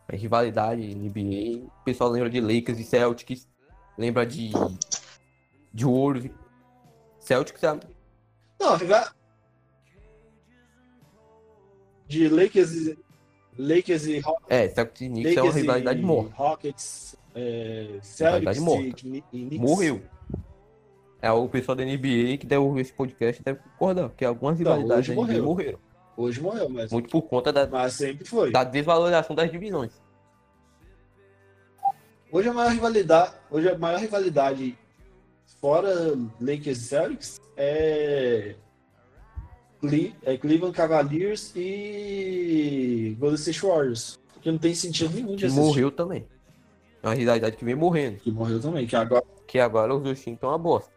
a rivalidade NBA, o pessoal lembra de Lakers e Celtics, lembra de de Warriors. Celtics é Não, de Lakers e Lakers e Rockets. é, Celtics e Knicks é uma rivalidade morta. Rockets, é, Celtics morta. e, e Knicks. Morreu. É o pessoal da NBA que ouvir esse podcast deve concordar, que algumas Não, rivalidades da NBA morreram. Hoje morreu, mas, Muito por conta da, mas sempre foi. da desvalorização das divisões. Hoje a maior rivalidade, hoje a maior rivalidade fora Lakers e Celtics é, Cle- é Cleveland Cavaliers e Golden State Warriors. Porque não tem sentido nenhum de Que assistir. morreu também. É uma rivalidade que vem morrendo. Que morreu também, que agora Que agora os dois times estão uma bosta.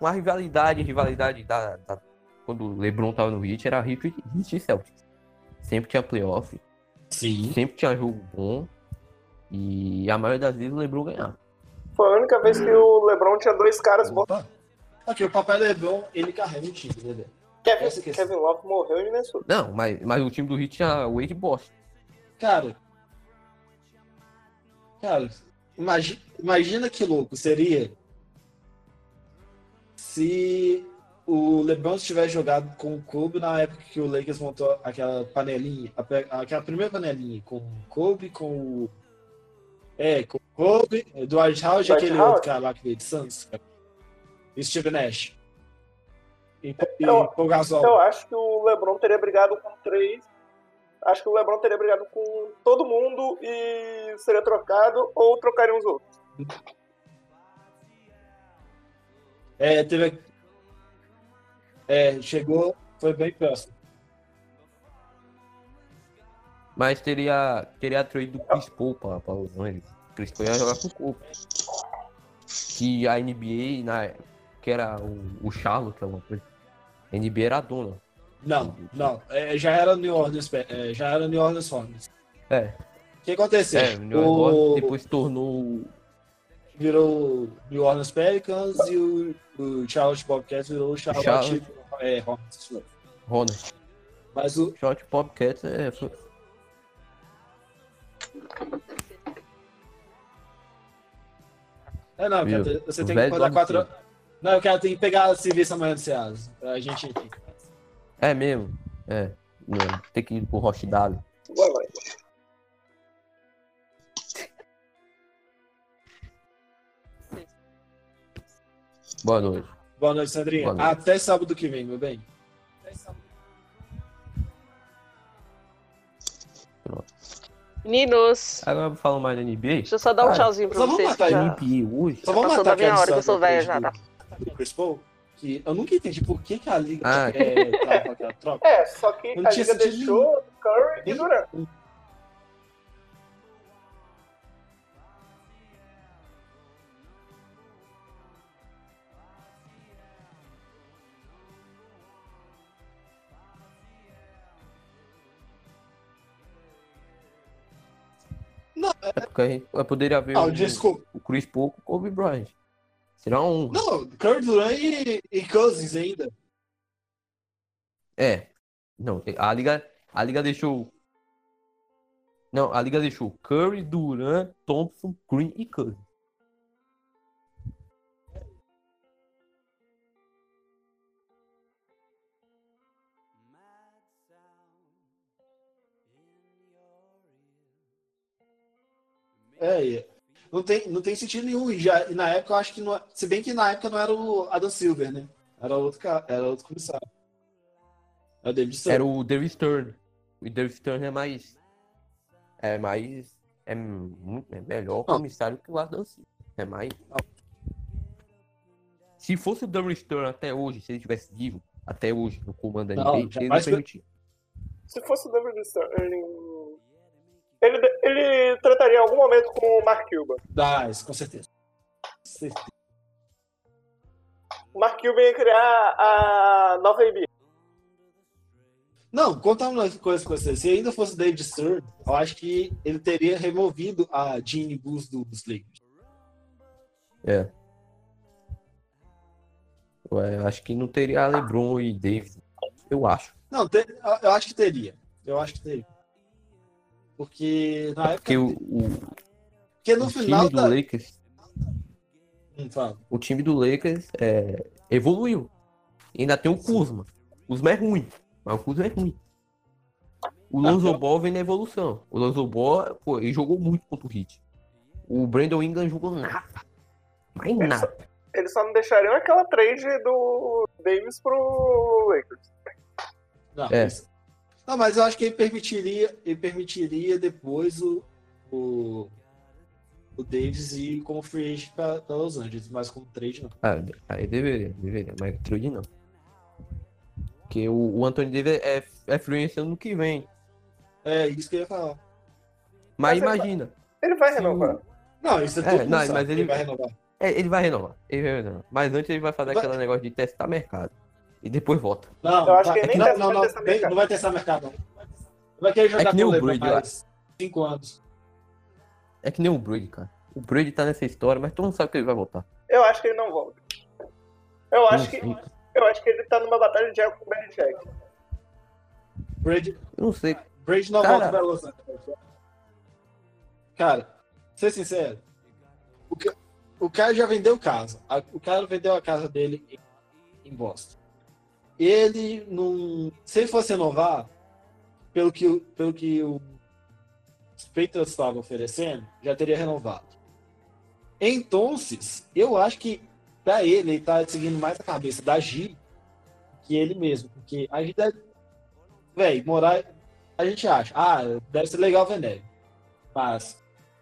uma rivalidade, rivalidade da, da- quando o LeBron tava no Heat, era Heat Heat e Celtics. Sempre tinha playoff, Sim. sempre tinha jogo bom. E a maioria das vezes o LeBron ganhava. Foi a única vez que o LeBron tinha dois caras bons. Aqui, o papai do Lebron, ele carrega o time, né? Kevin, Essa questão. Kevin Love morreu em Minnesota. Não, mas, mas o time do Heat tinha Wade e Boston. Cara. Cara, imagi- imagina que louco seria se o LeBron tivesse jogado com o Kobe na época que o Lakers montou aquela panelinha, aquela primeira panelinha com o Kobe, com o. É, com o Kobe, Dwight Howard e aquele Howard? outro cara lá que veio de Santos. E Steve Nash. E, e Eu- Paul Gasol. Então, eu acho que o LeBron teria brigado com três. Acho que o LeBron teria brigado com todo mundo e seria trocado ou trocariam os outros. É, teve. É, chegou, foi bem próximo. Mas teria, teria a trade do Chris Paul pra, pra Los. O Chris Paul ia jogar com o Kobe. Que a NBA, na, que era o, o Charlotte, alguma coisa. A NBA era a dona. Não, não. é, já era New Orleans, é, já era New Orleans Hornets. É, O que aconteceu? é, o New o... Orleans depois se tornou. Virou New Orleans Pelicans e o, o Charlotte Bobcats virou o Charlotte, Charlotte. é, Hornets. Hornets. Mas o Shot Popcats é. é não, você tem que botar quatro. Não, eu quero ter que pegar a serviço amanhã do Ceasa. A gente. É mesmo. É. Não, Tem que ir pro Roche Dali. Vai, vai. Boa noite. Boa noite, Sandrinha. Boa noite. Até sábado que vem, meu bem. Meninos, Agora falando mais da NBA. deixa eu só dar um Cara, tchauzinho pra só vamos vocês. matar já- NBA hoje. Só vamos matar da minha hora, que eu sou velha já, tá? Chris Paul, que eu nunca entendi por que, que a Liga Ah. é, tá troca. É, só que Não a liga deixou Curry e Durant. É porque a gente eu poderia ver Não, o, desculpa. o Chris Paul com o Kobe Bryant. Será um. Não, Curry Durant e, e Cousins ainda. É. Não, a liga, a liga deixou. Não, a liga deixou Curry, Durant, Thompson, Green e Cousins. É, não tem, não tem sentido nenhum. E, já, e na época eu acho que não. Se bem que na época não era o Adam Silver, né? Era outro era outro comissário. Era o David Stern. Era o David Stern. O David Stern é mais. É mais. É muito é melhor Não. comissário que o Adam Silver. É mais. Se fosse o David Stern até hoje, se ele tivesse vivo, até hoje, no comando da NBA, ele não permitia. Se fosse o David Stern. Ele. Ele trataria em algum momento com o Mark Cuban. Ah, isso com certeza. Certeza. O Mark Cuban ia criar a nova NBA. Não, contar uma coisa com você. Se ainda fosse o David Stern, eu acho que ele teria removido a Jeannie Buss dos Lakers. É. Ué, acho que não teria LeBron e Davis. Eu acho. Não, te- eu- eu acho que teria. Eu acho que teria. Porque na época. Porque o, o, Porque no o final time do da. Lakers, Hum, o time do Lakers é, evoluiu. E ainda tem o Kuzma. O Kuzma é ruim, mas o Kuzma é ruim. O Ah, Lonzo eu- Ball vem na evolução. O Lonzo Ball, pô, ele jogou muito contra o Heat. O Brandon Ingram jogou nada. Mais nada. Eles só não deixariam aquela trade do Davis pro Lakers. Não, É. isso- não, mas eu acho que ele permitiria, ele permitiria depois o, o, o Davis ir como free agent para Los Angeles, mas como trade não. Ah, aí deveria, deveria, mas trade não. Porque o, o Anthony Davis é, é free agent ano que vem. É isso que eu ia falar. Mas Mas imagina. Ele vai se o- renovar. Não, isso é É, mundo não, mas que ele- vai renovar. É, ele vai renovar. Ele vai renovar. Mas antes ele vai fazer Vai- aquele negócio de testar mercado. E depois volta. Não, Eu acho vai- que nem não, vai não, não, mercado. não vai testar mercado. Não. Vai querer jogar É que nem com o Brady, mais cinco anos. É que nem o Brady, cara. O Brady tá nessa história, mas todo mundo sabe que ele vai voltar. Eu acho que ele não volta. Eu acho que, eu acho que ele tá numa batalha de ego com o Belichick. Brady, Eu não sei. Brady não Cara. volta pra Los Angeles. Cara, ser sincero, o, o cara já vendeu casa. A- O cara vendeu a casa dele em, em Boston. Ele não. Se ele fosse renovar, pelo que, pelo que o- Patriots estavam oferecendo, já teria renovado. Então, eu acho que pra ele, ele tá seguindo mais a cabeça da G que ele mesmo. Porque a gente deve. Morar. A gente acha, ah, deve ser legal ver. Mas,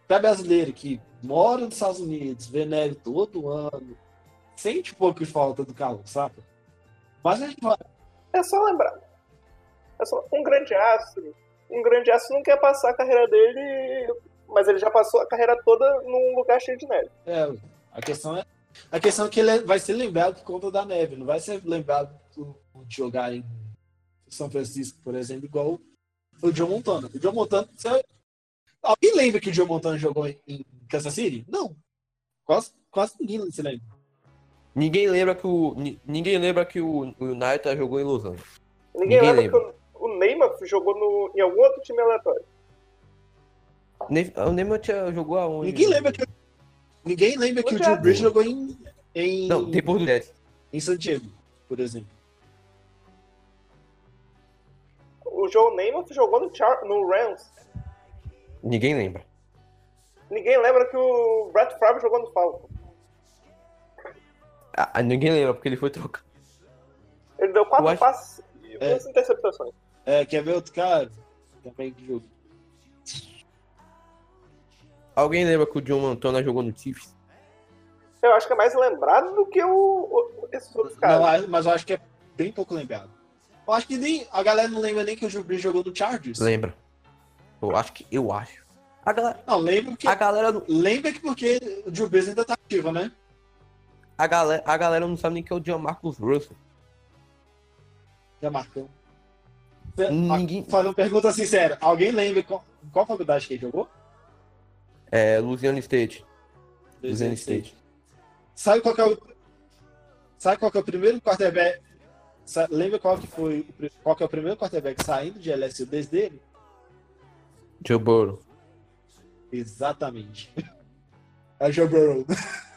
pra brasileiro que mora nos Estados Unidos, vê neve todo ano, sente um pouco de falta do calor, saca? Mas a gente vai. É só lembrar. É só um grande astro. Um grande astro não quer passar a carreira dele, mas ele já passou a carreira toda num lugar cheio de neve. É, a questão é. A questão é que ele vai ser lembrado por conta da neve, não vai ser lembrado por, por jogar em São Francisco, por exemplo, igual o John Montana. O John Montana. Você... Alguém lembra que o John Montana jogou em, em Kansas City? Não. Quase, quase ninguém se lembra. Ninguém lembra que o. ni- Ninguém lembra que o, o United jogou em Los Angeles. Ninguém, Ninguém lembra, que o, o Neymar jogou no, em algum outro time aleatório. Ne- O Neymar tinha- jogou aonde? Ninguém lembra que, ninguém lembra que o Drew é? Brees jogou em, em, Não, depois do Jets. em Santiago, por exemplo. O Joe Neymar jogou no, Char no Rams. Ninguém lembra. Ninguém lembra que o Brett Favre jogou no Falcons. Ah, ah, ninguém lembra, porque ele foi trocado. Ele deu quatro acho- passes e É. duas interceptações. É, quer ver outro cara? Também que jogo. Alguém lembra que o John Montana jogou no Chiefs? Eu acho que é mais lembrado do que o, o- esses outros caras. Não, mas eu acho que é bem pouco lembrado. Eu acho que nem, a galera não lembra nem que o Brees jogou no Chargers. Lembra. Eu acho que. Eu acho. A galera. Não, lembra que, A galera, lembra que porque o Brees ainda tá ativo, né? A galera, a galera não sabe nem que é o John Marcus Russell. Já marcou. Ninguém- Fazer uma pergunta sincera. Alguém lembra qual, qual faculdade que ele jogou? É, Louisiana State. Louisiana State. Sabe qual que é o. Sabe qual que é o primeiro quarterback? Sa- Lembra qual que foi qual que é o primeiro quarterback saindo de LSU desde ele? Joe Burrow. Exatamente. É o Joe Burrow.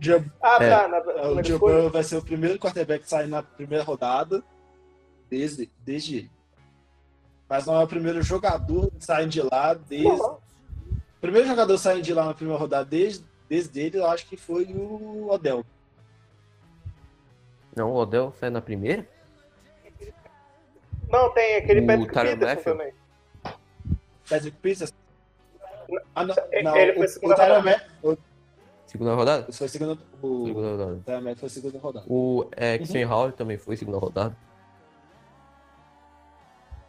Joe, Ah, É. tá. Na, é, na o. Burrow vai ser o primeiro quarterback sair na primeira rodada desde, desde ele. Mas não é o primeiro jogador saindo de lá desde. Porra. O primeiro jogador saindo de lá na primeira rodada desde, desde ele, eu acho que foi o Odell. Não, o Odell sai na primeira? Não, tem aquele O Patrick Peterson Matthew? também. Patrick Peterson? Ah, não, não, ele o, foi o segunda Tyrann rodada. Ma- o- Segunda rodada? foi segunda, o, Segunda rodada. foi segunda rodada. O é, Xen Howard também foi segunda rodada.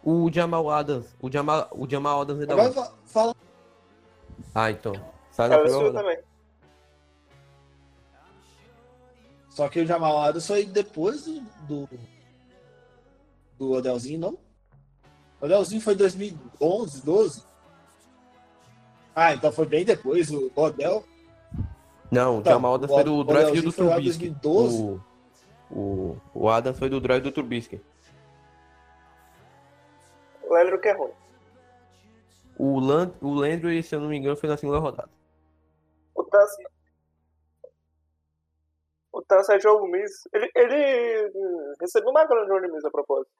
O Jamal Adams. O Jamal, o Jamal Adams é da Agora onde? fala, Ah, então. Sai Ela primeira rodada. também. só que o Jamal Adams foi depois do, do, do Odellzinho, não? O Odellzinho foi em 2011, 12? Ah, então foi bem depois. O Odell Não, o Então, Jamal Adams o foi do o draft do Trubisky. 2012. O, o, o Adams foi do draft do Trubisky. O Leandro que é ruim. O, Land, o Landry, se eu não me engano, foi na segunda rodada. O Tans. O Tans é Joe Miss. Ele, ele recebeu uma grana de Joe Miss a propósito.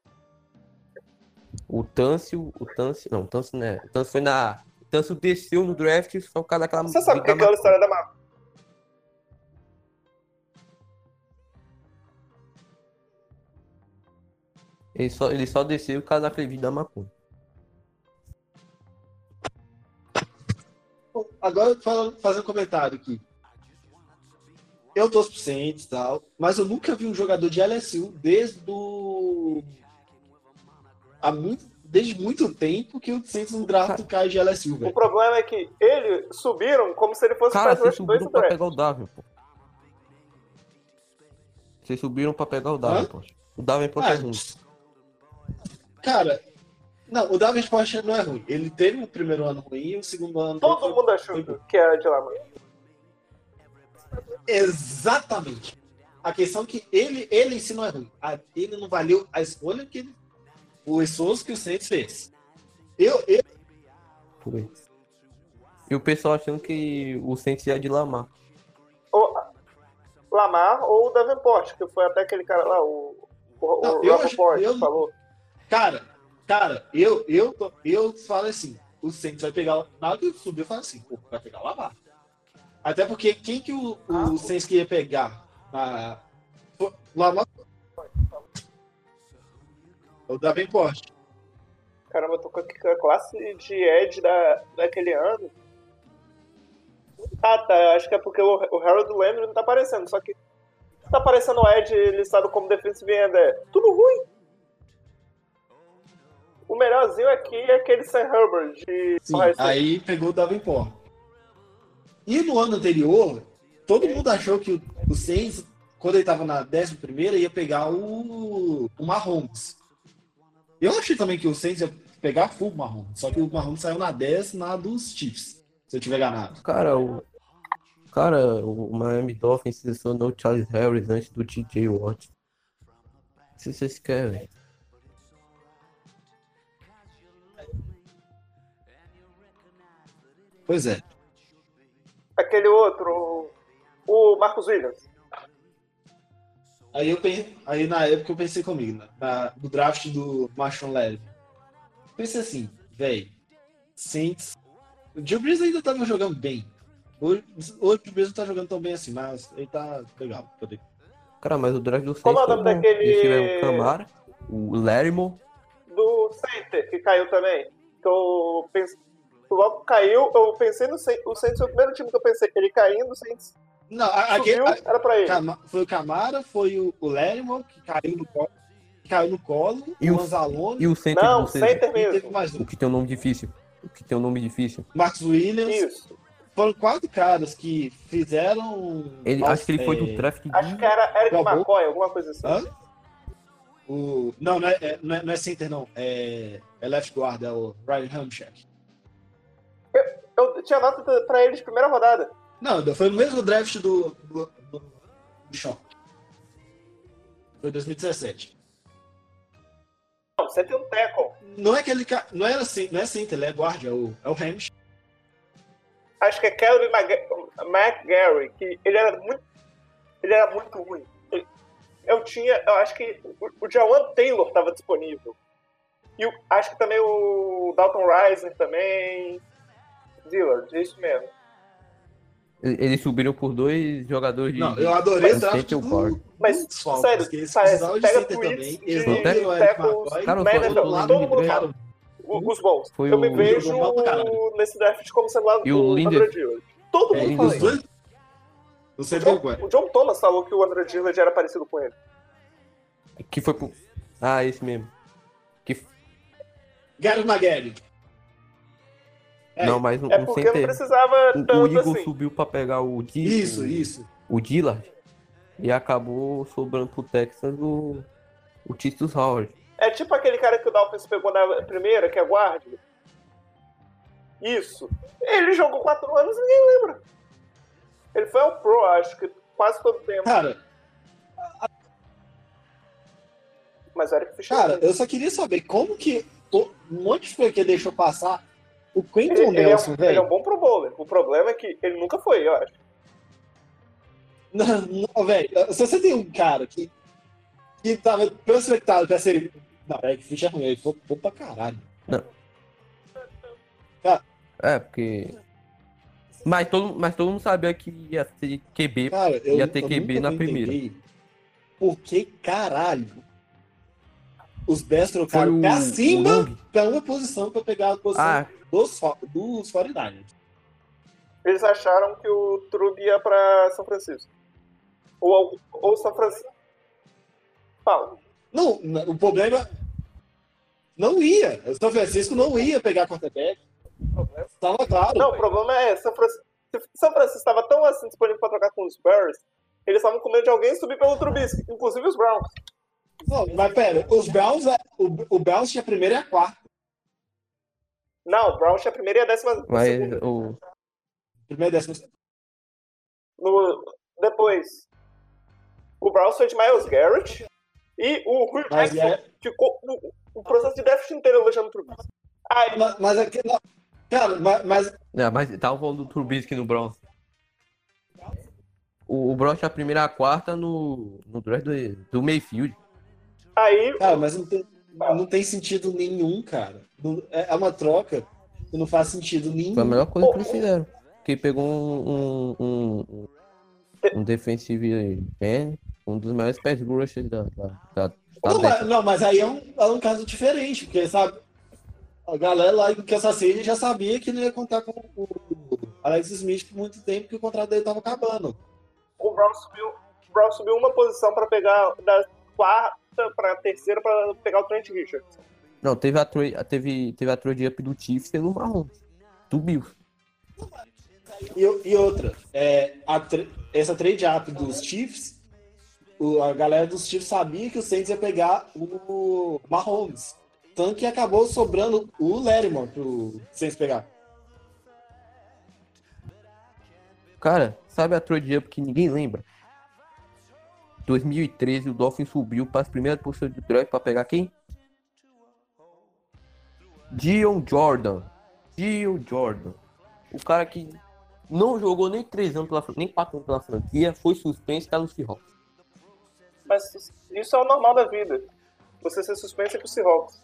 O Tâncio, o Tâncio, não, o Tâncio não é. O Tâncio foi na. O Tâncio desceu no draft só por causa daquela. Você sabe o que é aquela história da maconha? Ele só, ele só desceu por causa daquele vídeo da maconha. Agora fazer um comentário aqui. Eu torço pro Saints e tal, mas eu nunca vi um jogador de LSU desde o. Há muito, desde muito tempo que o Saints não drafta o Kai GLSU, O velho. problema é que eles subiram como se ele fosse Cara, fazer vocês subiram pra draft. pegar o Daven, pô. Vocês subiram pra pegar o Hã? pô. O ser Ah, ruim. Cara, não, o Davenport não é ruim. Ele teve o primeiro ano ruim e o segundo ano. Todo foi- mundo achou foi- que era de lá, mano. Exatamente. A questão é que ele, ele em si não é ruim. Ele não valeu a escolha que ele, o esforço que o Saints fez. Eu, eu, Foi. E o pessoal achando que o Saints ia de Lamar. Ou Lamar ou o Davenport, que foi até aquele cara lá, o, o, Não, o eu acho- eu- falou. Cara, cara, eu, eu, tô- eu falo assim, o Saints vai pegar, na hora que subiu, eu falo assim, pô, vai pegar o Lamar. Até porque quem que o, o Saints queria pegar? A, o Lamar. O Davenport. Caramba, eu tô com a a classe de Ed da, daquele ano. Ah, tá. Acho que é porque o, o Harold Landry não tá aparecendo. Só que tá aparecendo o Ed listado como defensive end. É tudo ruim. O melhorzinho aqui é aquele Sam Herbert de Sim, aí pegou o Davenport. E no ano anterior, todo mundo achou que o, o Saints, quando ele estava na 11 primeira, ia pegar o, o Mahomes. Eu achei também que o Saints ia pegar full Mahomes, só que o Mahomes saiu na 10 na dos Chiefs, se eu tiver ganado. Cara, o. Cara, o Miami Dolphins selecionou o Charles Harris antes do TJ Watt. Não sei se vocês querem. Pois é. Aquele outro, o Marcos Williams. Aí eu pensei, aí na época eu pensei comigo, na, na- no draft do Marshawn Levy. Pensei assim, velho, Saints. O Joe Brees ainda tava jogando bem. Hoje, hoje o Brees não tá jogando tão bem assim, mas ele tá legal. Poder. Cara, mas o draft do Saints Como é o nome daquele- o Camara, o do Center, que caiu também. Que eu pensei, logo caiu, eu pensei no Saints, o Saints foi o primeiro time que eu pensei, ele caindo, o Saints Não, a- aquele, subiu, a- era pra ele. Foi o Camara, foi o, o Lerimo, que caiu no colo, que caiu no colo E o o- Anzalone, E o center Não, Saints. center teve mesmo. mais um. O que tem um nome difícil. O que tem um nome difícil. Marcos Williams. Isso. Foram quatro caras que fizeram. Ele, Nossa, acho que ele foi é, do draft de. Acho que era Eric. McCoy, alguma coisa assim. Hã? O, não, não é, é- não, é, não é center, não. É, é left guard, é o Ryan Hamchek. Eu tinha nota pra ele de primeira rodada. Não, foi no mesmo draft do, do, do, do Shaw. Foi 2017. Não, você tem um tackle. Não é aquele cara. Não, era, cen- não é center, ele é guarda, é o, é o Hamchek. Acho que é Kelvin Mag- McGarry, que ele era muito. Ele era muito ruim. Eu tinha. Eu acho que o, o Jawan Taylor estava disponível. E acho que também o Dalton Rising também. Dillard, é isso mesmo. Eles subiram por dois jogadores de. Não, eu adorei o draft o do, guard. Mas, Falcons, sério, que eles precisavam de pega center tweets também. de Eles o não, foi- todo mundo fala. O- Os bons. Foi eu me o- vejo pra caralho. nesse draft como sendo lá E o do Linder- André Dillard. Todo É, mundo Linder- fala Os isso. dois? Não sei O de qual John, é. o John Thomas falou que o André Dillard era parecido com ele. Que foi pro. Ah, esse mesmo. Que... Gary McGarry. É, Não, mas um, É um porque não center. precisava O, o tanto Eagle assim. subiu pra pegar o Di- Isso, o, isso. o Dillard e acabou sobrando pro Texas o, o Titus Howard. É tipo aquele cara que o Dolphins pegou na primeira, que é guarda. Isso. Ele jogou quatro anos e ninguém lembra. Ele foi ao Pro, acho que quase todo tempo. Cara, Mas o Eric Fischer. cara, eu só queria saber como que o- um monte de coisa que deixou passar o Quentin ele, ele é Nelson, um, ele é um velho. bom pro bowler. O problema é que ele nunca foi, eu acho. Não, não, velho. Se você tem um cara que, que tava prospectado pra ser. Não, é que ficha ruim, ele foi bom pra caralho. É, porque. Mas todo, mas todo mundo sabia que ia ter QB. Cara, eu, Ia ter eu QB na primeira. Por que caralho os Bears Foi trocaram o, pra cima pra uma posição pra pegar a posição Ah, dos, dos 49ers? Eles acharam que o Trub ia pra São Francisco. Ou, ou São Francisco. Fala. Não, o problema. Não ia. O São Francisco não ia pegar quarterback. Tava claro. Não, o problema é São Francisco. São Francisco estava tão assim disponível para trocar com os Bears, eles estavam com medo de alguém subir pelo Trubisky, inclusive os Browns. Não, mas pera, os Browns, é- o, o Browns tinha a primeira e a quarta. Não, o Browns tinha a primeira e a décima Mas segunda. o. Primeira e décima. No, depois, o Browns foi de Miles Garrett e o Rui Mas Jackson é- ficou o, o processo de draft inteiro elogiando o Trubisky. Aí, Mas, mas é que- não, cara, mas, mas Não, mas tava falando do Trubisky no Browns. O, o Browns tinha a primeira e a quarta no, no draft do, do Mayfield. aí Cara, mas não tem, não tem sentido nenhum, cara. É é uma troca que não faz sentido nenhum. Foi a melhor coisa que eles fizeram. Porque pegou um, um, um, um, um defensive end, um dos maiores pass rushers da, da, da, da Não, mas, não, mas aí é um, é um caso diferente, porque, sabe, a galera lá em Kansas City já sabia que não ia contar com o Alex Smith por muito tempo, que o contrato dele tava acabando. o Browns subiu, o Browns subiu uma posição para pegar da quarta para a terceira para pegar o Trent Richards. Não, teve a, trade, teve, teve a trade up do Chiefs pelo Mahomes. Do Bills. E, e outra, é, tra- essa trade up dos Chiefs, o- a galera dos Chiefs sabia que o Saints ia pegar o Mahomes. Tanto que acabou sobrando o Lattimore pro Saints pegar. Cara, sabe a trade up que ninguém lembra? 2013, o Dolphins subiu para as primeiras posições do draft para pegar quem? Dion Jordan. Dion Jordan. O cara que não jogou nem três anos pela nem quatro anos pela franquia, foi suspenso pelo Seahawks. Mas isso é o normal da vida. Você ser suspenso é pro Seahawks.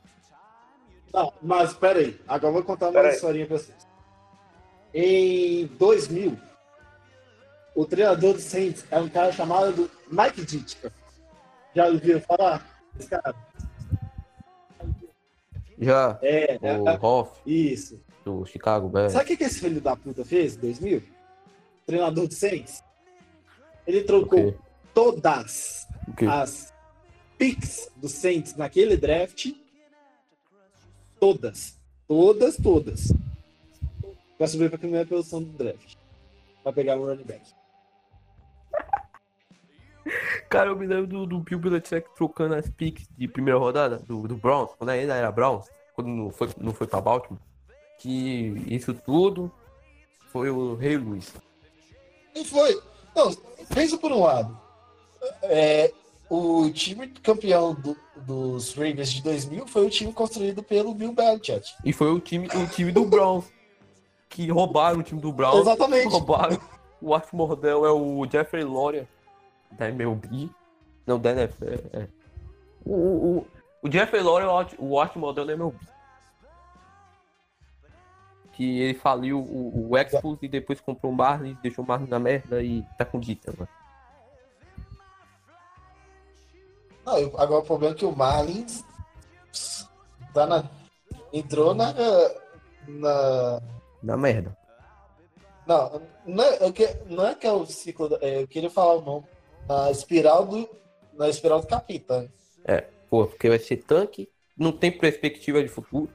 Não, mas peraí, agora eu vou contar uma aí. historinha pra vocês. Em 2000, o treinador do Saints é um cara chamado Mike Ditka. Já ouviram falar? Esse cara? Já É, o é, Hoff isso. do Chicago Bears. Sabe o que, que esse filho da puta fez em 2000? Treinador do Saints? Ele trocou O todas O as picks do Saints naquele draft. Todas. Todas, todas. Pra subir pra primeira posição do draft. Pra pegar um running back. Cara, eu me lembro do, do Bill Belichick trocando as picks de primeira rodada do, do Browns, quando ainda era Browns, quando não foi, não foi pra Baltimore. Que isso tudo foi o Rei Luiz. E foi. Não, pensa por um lado. É, o time campeão do- dos Ravens de 2000 foi o time construído pelo Bill Belichick. E foi o time, o time do Browns. Que roubaram o time do Browns. Exatamente. Roubaram. O Art Mordel é o Jeffrey Loria da MLB. Não, da NFL. É. O, o, o, o Jeffrey Loria é o Art, o Art Mordel da MLB. Que ele faliu o, o Expos e depois comprou o Marlins, deixou o Marlins na merda e tá com dita, mano. Eu- agora o problema é que o Marlins tá na, entrou na, na. Na merda. Não, não é, que- não é que é o ciclo. é, eu queria falar o nome. Na espiral do. Na espiral do capitã. É, pô, porque vai ser tanque, não tem perspectiva de futuro.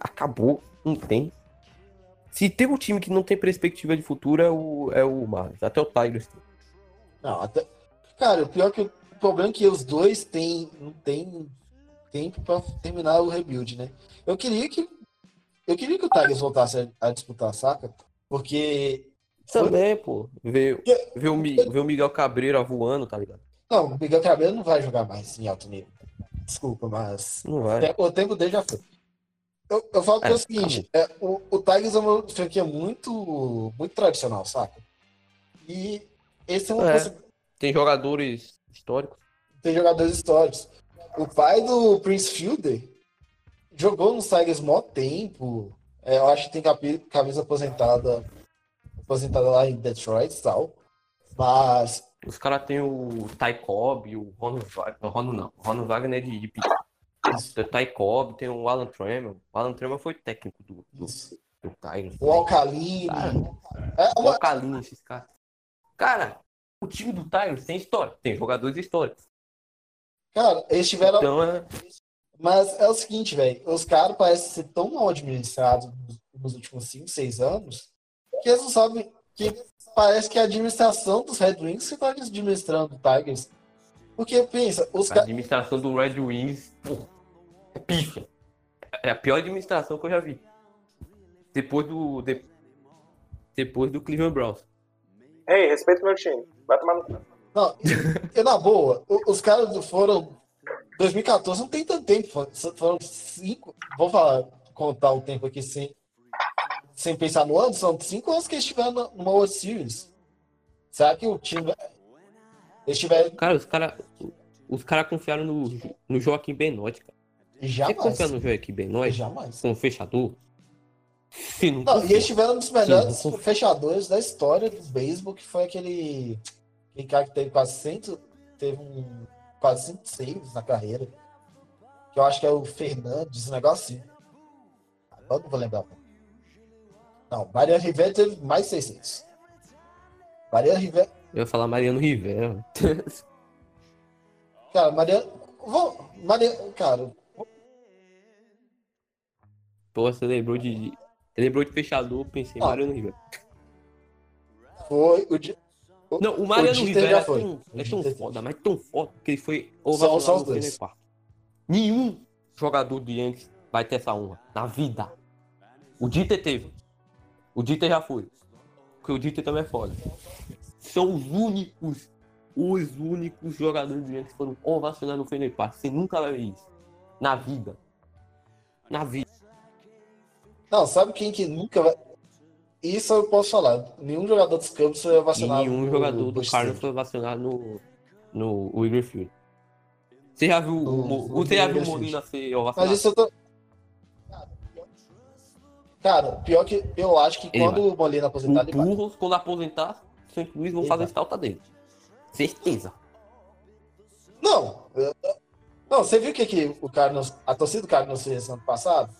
Acabou, não tem. Se tem um time que não tem perspectiva de futuro é o, é o Marlins, até o Tigers. tem. Não, até. Cara, o pior que o problema é que os dois têm, não tem tempo pra terminar o rebuild, né? Eu queria que. Eu queria que o Tigers voltasse a, a disputar, saca? Porque. Também, pô, ver, ver, o, ver o Miguel Cabreira voando, tá ligado? Não, o Miguel Cabelo não vai jogar mais em alto nível. Desculpa, mas. Não vai. O tempo dele já foi. Eu, eu falo que é, É, o seguinte, é, o, o Tigers é uma franquia muito, muito tradicional, saca? E esse é uma É. coisa. Tem jogadores históricos. Tem jogadores históricos. O pai do Prince Fielder jogou nos Tigers mó tempo. É, eu acho que tem camisa aposentada, aposentada lá em Detroit e tal. Mas Os caras têm o Ty Cobb, o Ron Wagner. Ron não, Ron Wagner é de, de. Tem o Ty Cobb, tem o Alan Trammell. O Alan Trammell foi técnico do, do, do Tigers. o Alcaline. Cara, É o uma, Alcalino, esses caras. Cara, o time do Tigers tem história. Tem jogadores históricos. cara, eles tiveram. Então é. Mas é o seguinte, velho. Os caras parecem ser tão mal administrados nos últimos 5, 6 anos que eles não sabem. Que parece que a administração dos Red Wings que está administrando o Tigers. Porque, pensa, os A administração do Red Wings, pô, é pífia. É a pior administração que eu já vi. Depois do. de- depois do Cleveland Browns. Ei, respeita o meu time. Vai tomar no. Não, e, na boa, os caras foram. 2014 não tem tanto tempo, foram- cinco. Vou falar, contar o tempo aqui sem, sem pensar no ano, são cinco anos que eles estiveram na- numa World Series. Será que o time. Eles tiveram. Cara, os caras. Os caras confiaram no, no Joaquim Benoit, cara. Você Jamais. confia no Joaquim Benoit Jamais. como fechador? Você não, Não, e eles tiveram um dos melhores Sim, fechadores da história do beisebol, que foi aquele, aquele cara que teve quase 100, teve um, quase 100 saves na carreira. Que eu acho que é o Fernandes, um negócio assim. Agora não vou lembrar. Não, Mariano Rivera teve mais de 600. Mariano Rivera. Eu ia falar Mariano Rivera. Cara, Mariano. Vou, Mariano, cara, Pô, você lembrou de. Lembrou de fechador, pensei Ah. Mariano Rivera. foi o. di- o- Não, o Mariano Dieter Rivera é foi. tão, O é tão foda, mas tão foda, que ele foi Só- ovacionado só os no dois. Nenhum jogador de Yankees vai ter essa honra na vida. O Dieter teve. O Dieter já foi. Porque o Dieter também é foda. São os únicos, os únicos jogadores do que foram ovacionados no Park. Você nunca vai ver isso. Na vida. Na vida. Não, sabe quem que nunca vai. Isso eu posso falar. Nenhum jogador dos Cubs foi vacinado. nenhum no jogador do Busch Cardinals Stadium. foi vacinado no, no Wrigley Field. Você já viu, o No- Mo- no você já viu o Molina ser Mas ovacionado? isso eu tô. Cara, pior que eu acho que Ele quando o Molina aposentar, O ele vai. Burros, quando aposentar, o St. Louis vão Ele fazer vai. estalta dele. Certeza. Não! eu- Não, você viu o que, que o Cardinals, a torcida do Cardinals fez ano passado?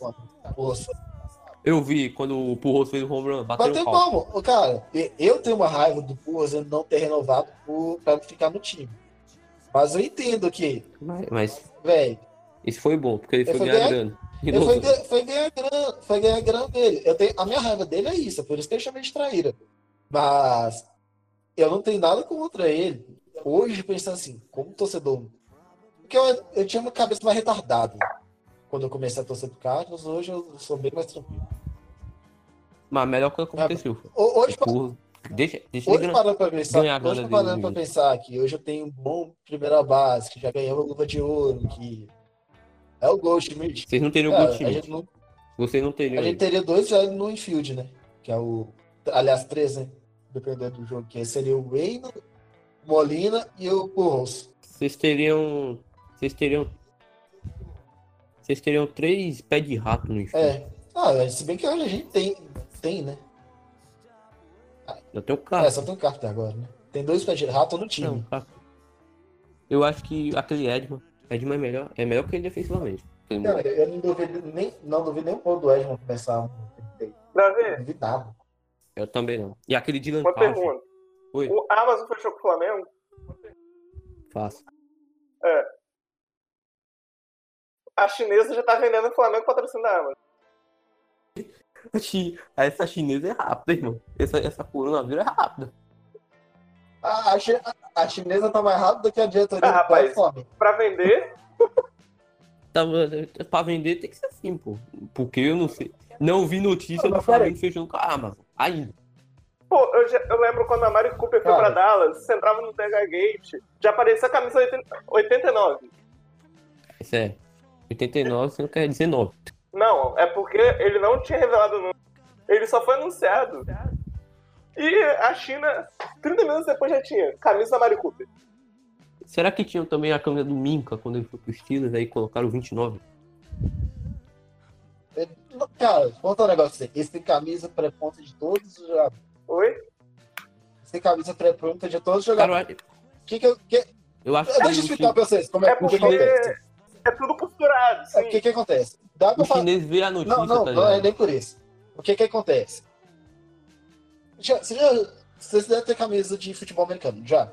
Eu vi quando o Purros fez o home run, bateu Bateu pau. palmo. Cara, eu tenho uma raiva do Burros ele não ter renovado por, pra ficar no time. Mas eu entendo que, Mas, mas velho, isso foi bom, porque ele Ele foi foi. De Ele foi, foi ganhar grana, foi ganhar grana dele. Eu tenho, a minha raiva dele é isso, é por isso que eu chamei de traíra. Mas eu não tenho nada contra ele. Hoje, pensando assim, como torcedor. Porque eu, eu tinha uma cabeça mais retardada quando eu comecei a torcer pro Carlos. Hoje eu sou bem mais tranquilo. Mas a melhor coisa que aconteceu. foi Ho- Hoje, o Purros. Deixa, deixa hoje parando pra pensar, hoje parando pra pensar que hoje eu tenho um bom primeira base, que já ganhou a luva de ouro, que é o Goldschmidt. Vocês não teriam Cara, a time. gente não Vocês não teriam. A gente teria dois no infield, né? Que é o. Aliás, três, né? Dependendo do jogo, que seria o Reino, Molina e o Burros. Vocês teriam. Vocês teriam. Vocês teriam três pés de rato no inferno. É. Ah, se bem que hoje a gente tem, tem né? Eu tenho carro. É, só tem o Carter agora, né? Tem dois pés de rato no time. Não, carro. Eu acho que aquele Edman. Edman é melhor. É melhor que ele defensivamente. Cara, eu não duvido nem, não duvido nem um pouco do Edmond começar um. Não Davi, nada. Eu também não. E aquele Dylan uma Carter. pergunta. Oi, O Amazon fechou com o Flamengo? faço. A chinesa já tá vendendo o Flamengo patrocínio da Amazon. Essa chinesa é rápida, irmão. Essa, essa coronavírus é rápida. A, a, a chinesa tá mais rápida que a diretoria Ah, rapaz. Pra vender, Tava, pra vender tem que ser assim, pô. Porque eu não sei. Não vi notícia do. Flamengo fechando com a Amazon. Ainda. pô, eu, já- eu lembro quando a Mari Cooper foi Cara. pra Dallas, você entrava no TH Gate, já aparecia a camisa 80 89. Isso é. 89, você não quer 19. Não, é porque ele não tinha revelado o número. Ele só foi anunciado. E a China, 30 minutos depois já tinha. Camisa da Mari Cooper. Será que tinham também a câmera do Minca quando ele foi pro Steelers aí colocaram 29? É, Cara, conta um negócio você. Esse tem camisa pré-ponta de todos os jogadores. Oi? Esse tem camisa pré-ponta de todos os Cara, jogadores. eu acho- Que que eu, que, eu acho Deixa eu que o explicar pra vocês como é, É o que porque acontece. é tudo costurado, É, sim. O que que acontece? Dá pra o falar. chinês vê a notícia, Não, não, tá não é nem por isso. O que que acontece? Já, você já, vocês devem ter camisa de futebol americano, já?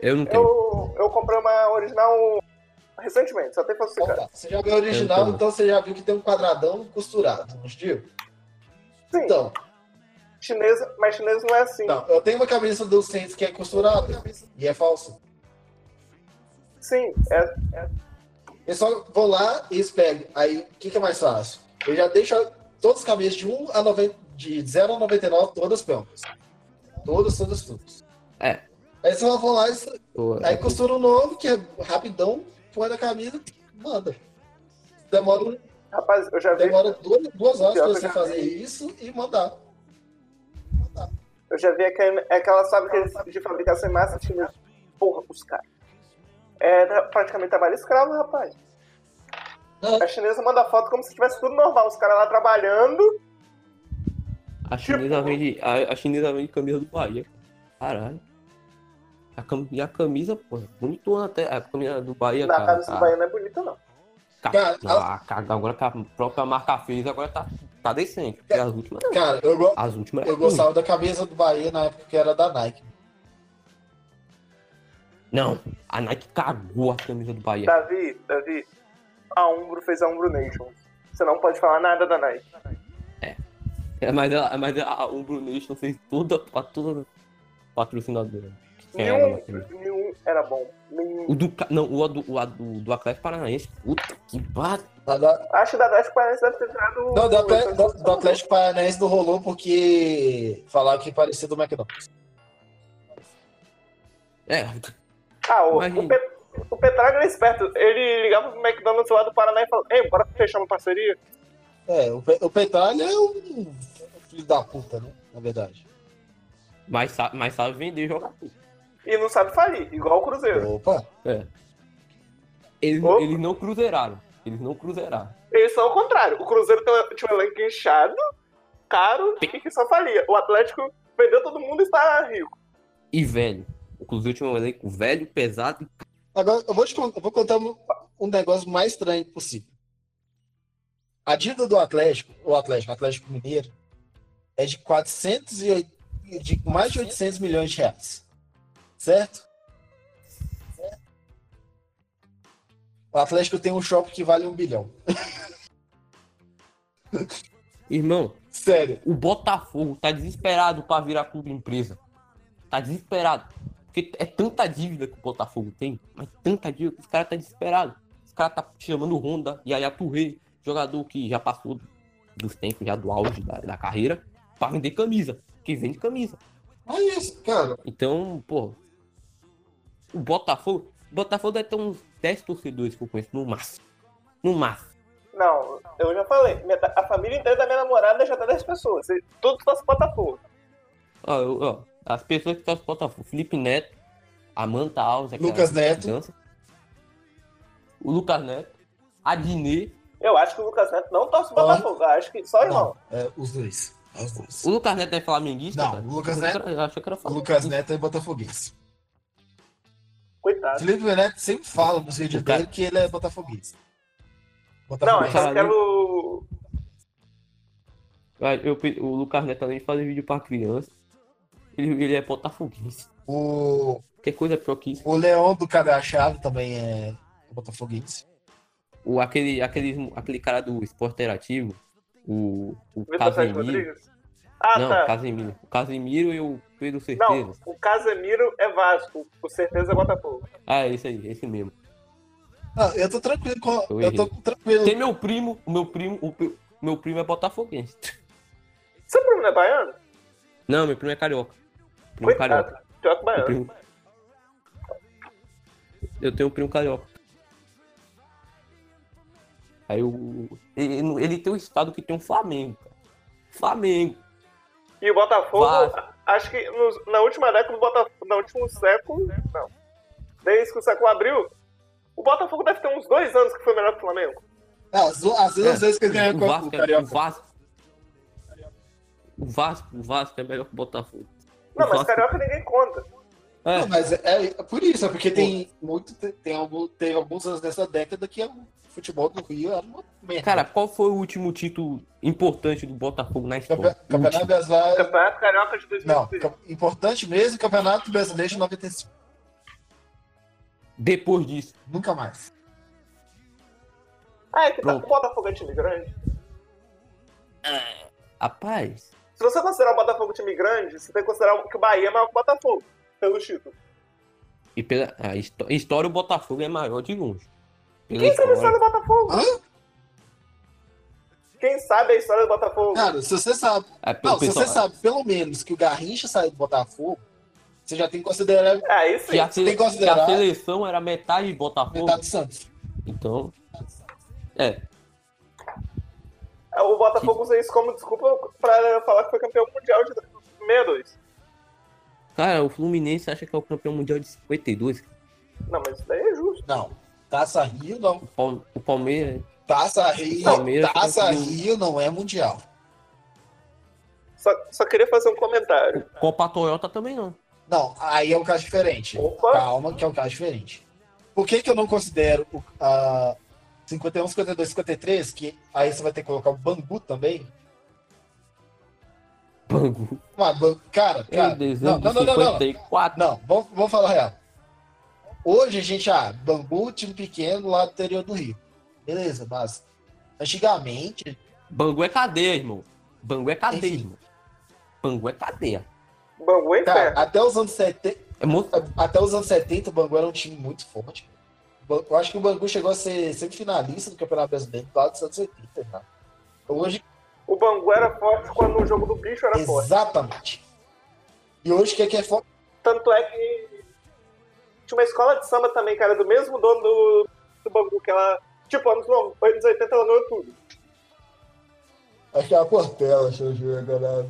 Eu não tenho. Eu, eu comprei uma original Recentemente, só tem Então falsificado. tá. Você já viu a original, Então. então você já viu que tem um quadradão costurado, não viu? Sim, Então, chinesa, mas chinesa não é assim. não, eu tenho uma camisa do Saints que é costurada e é falsa. Sim, é, Eu só vou lá e pegam. Aí, o que, que é mais fácil? Eu já deixo todas as camisas de 1 a 90, de 0 a 99, todas prontas. Todas, todas, todas. É. Aí você vai lá e Pô, aí é- costura um novo, que é rapidão, põe na camisa, manda. Demora, um- rapaz, eu já vi, demora duas, duas horas pra você fazer vi. isso e mandar. eu já vi aquela, aquela fábrica de fabricação em massa chinesa. Porra, os caras. É tra- praticamente trabalho escravo, rapaz. A chinesa manda foto como se tivesse tudo normal. Os caras lá trabalhando. A chinesa vende. A, a chinesa vende camisa do Bahia. Caralho. A cam- e a camisa, pô, bonitona até. A camisa do Bahia, Na cara. camisa tá- do Bahia não é bonita, não. Ca- Cara, não, a- agora que a própria marca fez, agora tá, tá decente. Porque as últimas. Cara, eu, go- As últimas eu é ruim. gostava da camisa do Bahia na época que era da Nike. Não, a Nike cagou a camisa do Bahia. Davi, Davi, a Umbro fez a Umbro Nation. Você não pode falar nada da Nike. É, mas a, mas a Umbro Nation fez toda, pra toda patrocinadora. ela camisa. Nenhum, nenhum era bom. Nenhum. O do. Não, o do, o do, do Atlético Paranaense. Puta que pariu. Da- Acho que da Atlético Paranaense deve ter tirado. Não, do, Atle- do- do Atlético Paranaense não rolou porque falaram que parecia do McDonald's. É, Ah, o, Imagina. o, o Petraga é esperto. Ele ligava pro McDonald's lá do Paraná e falava: Ei, bora fechar uma parceria? É, o, Pe- o Petralha é um filho da puta, né? Na verdade. mas, sabe, mas sabe vender jogador. E não sabe falir, igual o Cruzeiro. Opa, É. Eles, Opa. eles não cruzeiraram. Eles não cruzeiraram. Eles são o contrário. O Cruzeiro tinha um elenco inchado, caro e que só falia. O Atlético vendeu todo mundo e está rico. E velho. O Cruzeiro tinha um elenco velho, pesado. e- agora eu vou, te, eu vou contar um, um negócio mais estranho possível. A dívida do Atlético, o Atlético, o Atlético Mineiro, é de 400 e oit- de mais de 800 milhões de reais. Certo? O Atlético tem um shopping que vale um bilhão. Irmão, Sério. o Botafogo tá desesperado pra virar clube empresa. Tá desesperado. Porque é tanta dívida que o Botafogo tem, mas tanta dívida que os caras tá desesperado. Os caras tá chamando Honda e aí a Touré, jogador que já passou dos tempos já do auge da, da carreira, pra vender camisa. Que vende camisa. É isso, cara. Então, pô. O Botafogo. O Botafogo deve ter uns 10 torcedores que eu conheço, no máximo. No máximo. Não, eu já falei. meta- A família inteira da minha namorada já tá 10 pessoas. Tudo torce Botafogo. Ó, eu- ó, as pessoas que torcem pro Botafogo. Felipe Neto, Amanda Alves, Lucas Neto. dança. O Lucas Neto. Adnet. Eu acho que o Lucas Neto não torce Botafogo. Eu acho que só irmão. Não, é os dois. Os dois. O Lucas Neto é flamenguista? Não, o Lucas era- Eu achei que era O. Lucas Neto é botafoguense. Coitado. Felipe Neto sempre fala nos vídeos dele que ele é botafoguense. Não, Botafoguense. eu quero. Eu o Lucas Neto, além de fazer vídeo pra criança, ele, ele é botafoguense. O, Que coisa pior que isso. o Leão do Chave também é botafoguense. O, aquele, aquele, aquele cara do esporte interativo, o, o Vitor Sérgio Casemiro. Ah, não, tá. Casemiro. O Casemiro e o Pedro Não, Certeza. o Casemiro é Vasco. Com certeza é Botafogo. Ah, é esse aí, esse mesmo. Ah, eu tô tranquilo com. Eu Eu tô tranquilo. Tem meu primo, o meu primo, o meu primo é botafoguense. Seu primo não é baiano? Não, meu primo é carioca. Primo carioca. Coitado. Pior que Meu baiano. primo... Eu tenho um primo carioca. Aí o. Ele, ele tem um estado que tem um Flamengo, cara. Flamengo. E o Botafogo, Vasco. acho que nos- na última década, o Botafogo, no último século, não. Desde que o século abriu, o Botafogo deve ter uns dois anos que foi melhor que o Flamengo. Ah, As, as duas vezes que ele ganhou O com o é- o Carioca. Vasco. O Vasco, o Vasco é melhor que o Botafogo. Não, mas Carioca ninguém conta. É, Não, mas é, é por isso, é porque tem muito. Tem algum, teve alguns anos nessa década que o futebol do Rio era uma merda. cara, qual foi o último título importante do Botafogo na Campe- história? O Campeonato. Brasileiro. Campeonato Carioca de Não, 2006. cam- importante mesmo, Campeonato Brasileiro de 95. Depois disso. Nunca mais. Ah, é que tá, Pronto. o Botafogo é time grande. Rapaz, Se você considerar o Botafogo time grande, você tem que considerar que o Bahia é maior que o Botafogo, pelo título. e pela a histó- história, o Botafogo é maior de longe. Pela Quem sabe a história do Botafogo? Hã? Quem sabe a história do Botafogo? Cara, se você sabe. É, Não, se você sabe pelo menos que o Garrincha saiu do Botafogo, você já tem que considerar É, isso que a, tem que considerar- que a seleção era metade de Botafogo. metade do Santos. Então, é, O Botafogo usa isso como desculpa pra falar que foi campeão mundial de 62. cara, o Fluminense acha que é o campeão mundial de 52. Não, mas isso daí é justo. Não. Taça Rio não. O, Pal- o Palmeiras, Taça Rio, Palmeiras Taça Rio não é mundial. Só, só queria fazer um comentário. Copa Toyota também não. Não, aí é um caso diferente. Opa! Calma, que é um caso diferente. Por que, que eu não considero o a 51, 52, 53, que aí você vai ter que colocar o Bangu também? Bangu. Ah, Ban- cara, cara. Não, não, não, não, não. 54. Não, vamos, vamos falar real. Hoje a gente, ah, Bangu, time pequeno lá do interior do Rio. Beleza, mas antigamente, Bangu é cadeia, irmão. Bangu é cadeia, Enfim. irmão. Bangu é cadeia. Bangu é cara, até os anos 70, É muito... até os anos 70 o Bangu era um time muito forte. Eu acho que o Bangu chegou a ser semifinalista do Campeonato Brasileiro lá dos anos 70. Tá? Hoje, O Bangu era forte quando o jogo do bicho era forte. exatamente. E hoje, o que é que é forte? Tanto é que tinha uma escola de samba também, cara, do mesmo dono do, do Bangu, que ela, tipo, anos, no- anos 80 ela ganhou tudo. Acho que é a Portela, deixa eu ver agora.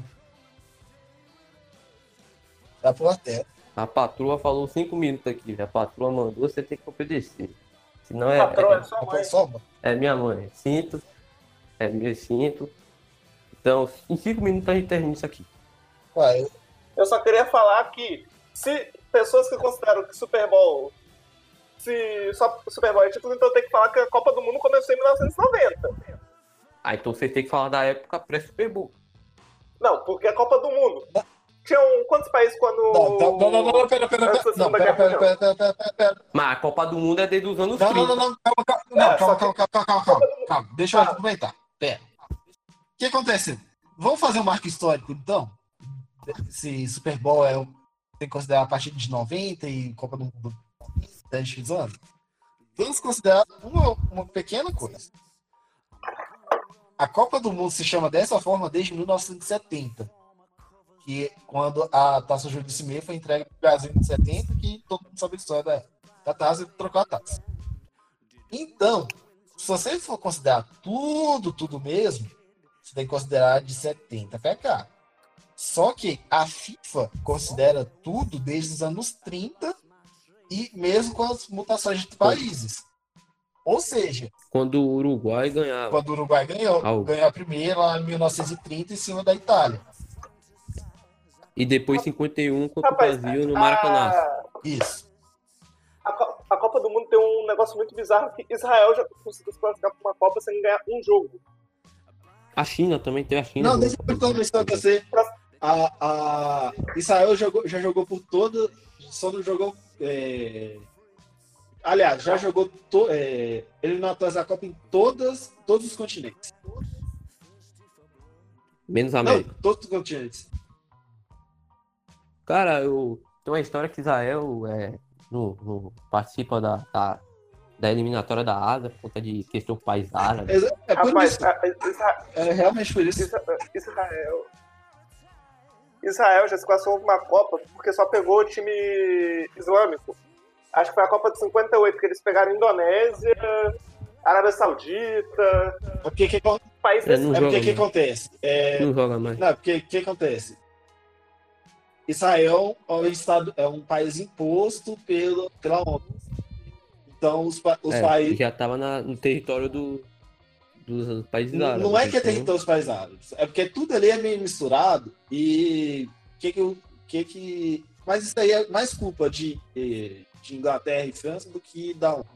É a Portela. A patroa falou cinco minutos aqui. A patroa mandou, você tem que obedecer. Senão é, Patroa, é é, sua A mãe. É minha mãe. Cinto. É meu cinto. Então, em cinco minutos a gente termina isso aqui. Ué, Eu só queria falar que se pessoas que consideram que Super Bowl. Se só Super Bowl é título, então tem que falar que a Copa do Mundo começou em 1990. Ah, então você tem que falar da época pré-Super Bowl. Não, porque a Copa do Mundo. Tinham quantos países quando. Não, não, não, não, não, pera, pera, pera, não, pera, pera, pera, pera, pera, pera. Mas a Copa do Mundo é desde os anos Não, 30. não, não, não, calma, calma, não, É, calma, calma, calma, calma, calma, calma, deixa eu aproveitar. Pera. O que acontece? Vamos fazer um marco histórico, então? Se Super Bowl é, o- tem que considerar a partir de 90 e Copa do Mundo 10 15 anos? Vamos considerar uma, uma pequena coisa. A Copa do Mundo se chama dessa forma desde 1970. Que quando a taça Júlio de Cimei foi entregue para o Brasil em 70, que todo mundo sabe a história da, da taça e trocou a taça. Então, se você for considerar tudo, tudo mesmo, você tem que considerar de 70 para cá. Só que a FIFA considera tudo desde os anos 30 e mesmo com as mutações de países. Ou seja, Quando o Uruguai ganhava. quando o Uruguai ganhou, Au. ganhou a primeira lá em 1930 em cima da Itália. E depois 51 contra Rapaz, o Brasil no Maracanã. a, Isso. a, Co- a Copa do Mundo tem um negócio muito bizarro que Israel já conseguiu se classificar para uma Copa sem ganhar um jogo. A China também tem a China. Não, deixa eu história pra você. A, a Israel jogou, já jogou por toda. Só não jogou. é, Aliás, já jogou to, é, eliminatórias da Copa em todas, todos os continentes. Menos a Não, América. todos os continentes. Cara, eu. Tem uma história que Israel é, no, no- participa da, da, da eliminatória da Ásia por conta de questão o país árabe. É, é por Rapaz, isso. a- a- Isra- É realmente por isso. Isra- Israel. Israel já se classificou para uma Copa porque só pegou o time islâmico. Acho que foi a Copa de 58, que eles pegaram Indonésia, Arábia Saudita, É porque que, é países É, porque que acontece? É, Não joga mais. Não, porque o que acontece? Israel é um, estado, é um país imposto pelo, pela ONU. Então, os, os É, países. já tava na- no território do, dos países Não, árabes. não é que é então- território dos países árabes, é porque tudo ali é meio misturado e que que, que que. Mas isso aí é mais culpa de, eh, de Inglaterra e França do que da ONU.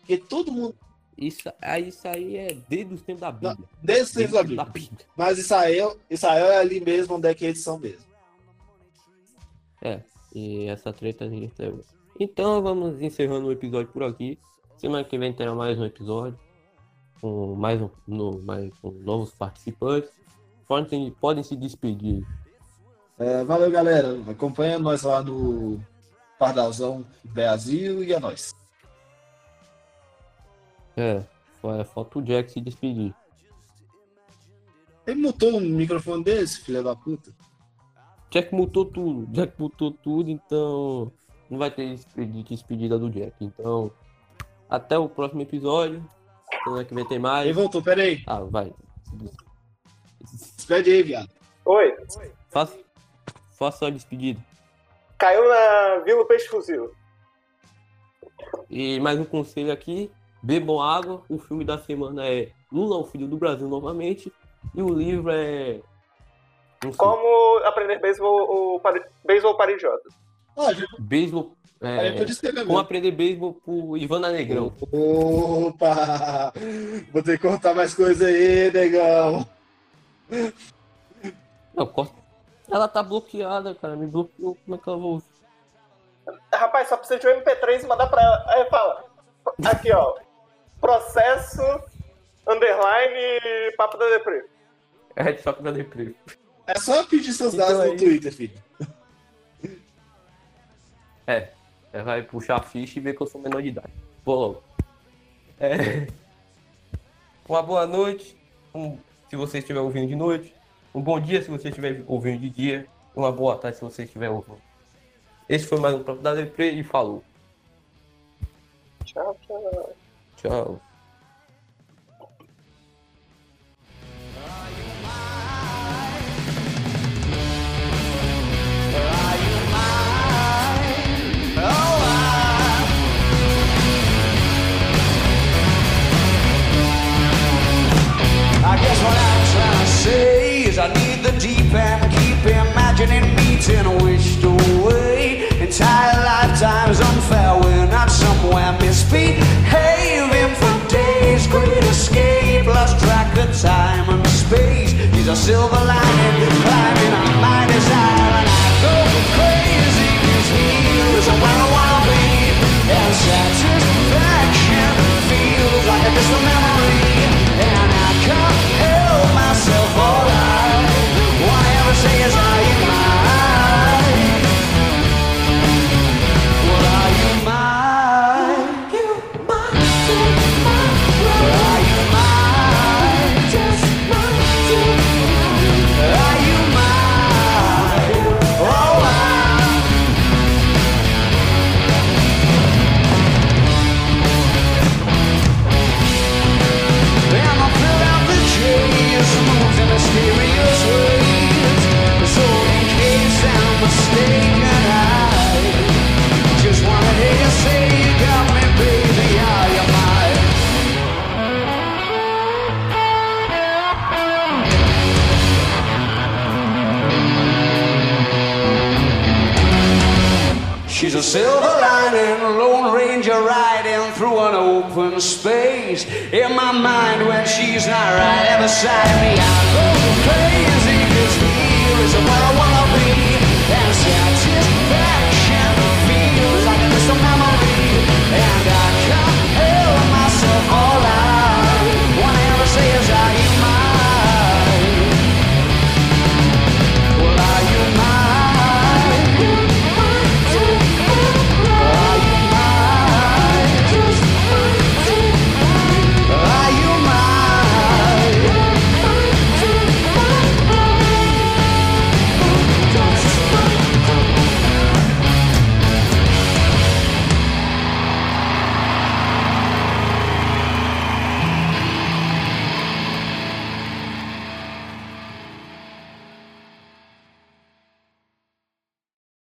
Porque todo mundo. Isso, aí- isso aí é desde os tempos da Bíblia. Desde os tempos da Bíblia. Bíblia. Mas Israel, Israel é ali mesmo onde é que eles são mesmo. É, e essa treta a gente levou. Então vamos encerrando o episódio por aqui. Semana que vem terá mais um episódio. com mais, um- no, mais com novos participantes. Podem, podem se despedir. É, valeu, galera. Acompanha nós lá no Pardalzão Brasil e é nóis. É, só- falta o Jack se despedir. Ele mutou o microfone desse, filho da puta. Jack mutou tudo. Jack mutou tudo, então não vai ter despedi- despedida do Jack. Então, até o próximo episódio. Semana que vem tem Ele mais. voltou, pera aí. Ah, vai. Despede aí, viado. Oi. Faça, faça a despedida. Caiu na Vila Peixe Fuzil. E mais um conselho aqui: bebam água. O filme da semana é Lula, o filho do Brasil, novamente. E o livro é. Não sei, Como aprender beisebol, o pari- beisebol para idiotas. Ah, já, beisebol. tô É, como aprender beisebol por Ivana Negrão. Opa! Vou ter que contar mais coisa aí, negão. Não, corta. Ela tá bloqueada, cara. Me bloqueou. Como é que ela vou. Rapaz, só precisa de um MP3 e mandar pra ela. Aí fala. Aqui, ó. Processo, underline, papo da Depre. É headshot da deprê. É só pedir seus Então dados é no isso. Twitter, filho. É. Ela vai puxar a ficha e ver que eu sou menor de idade. Vou logo. É. Uma boa noite. Um- se você estiver ouvindo de noite. Um bom dia se você estiver ouvindo de dia. Uma boa tarde se você estiver ouvindo. Esse foi mais um da Depre e falou. Tchau, tchau. Tchau. Silver lining, climbing on my desire, and I go crazy. Cause he is where I wanna be, and satisfaction feels like a distant She's a silver lining, Lone Ranger riding through an open space. In my mind, when she's not right beside me, I go crazy, cause here is where I wanna be. And satisfaction feels like a memory. And I can't help myself, all I wanna is I.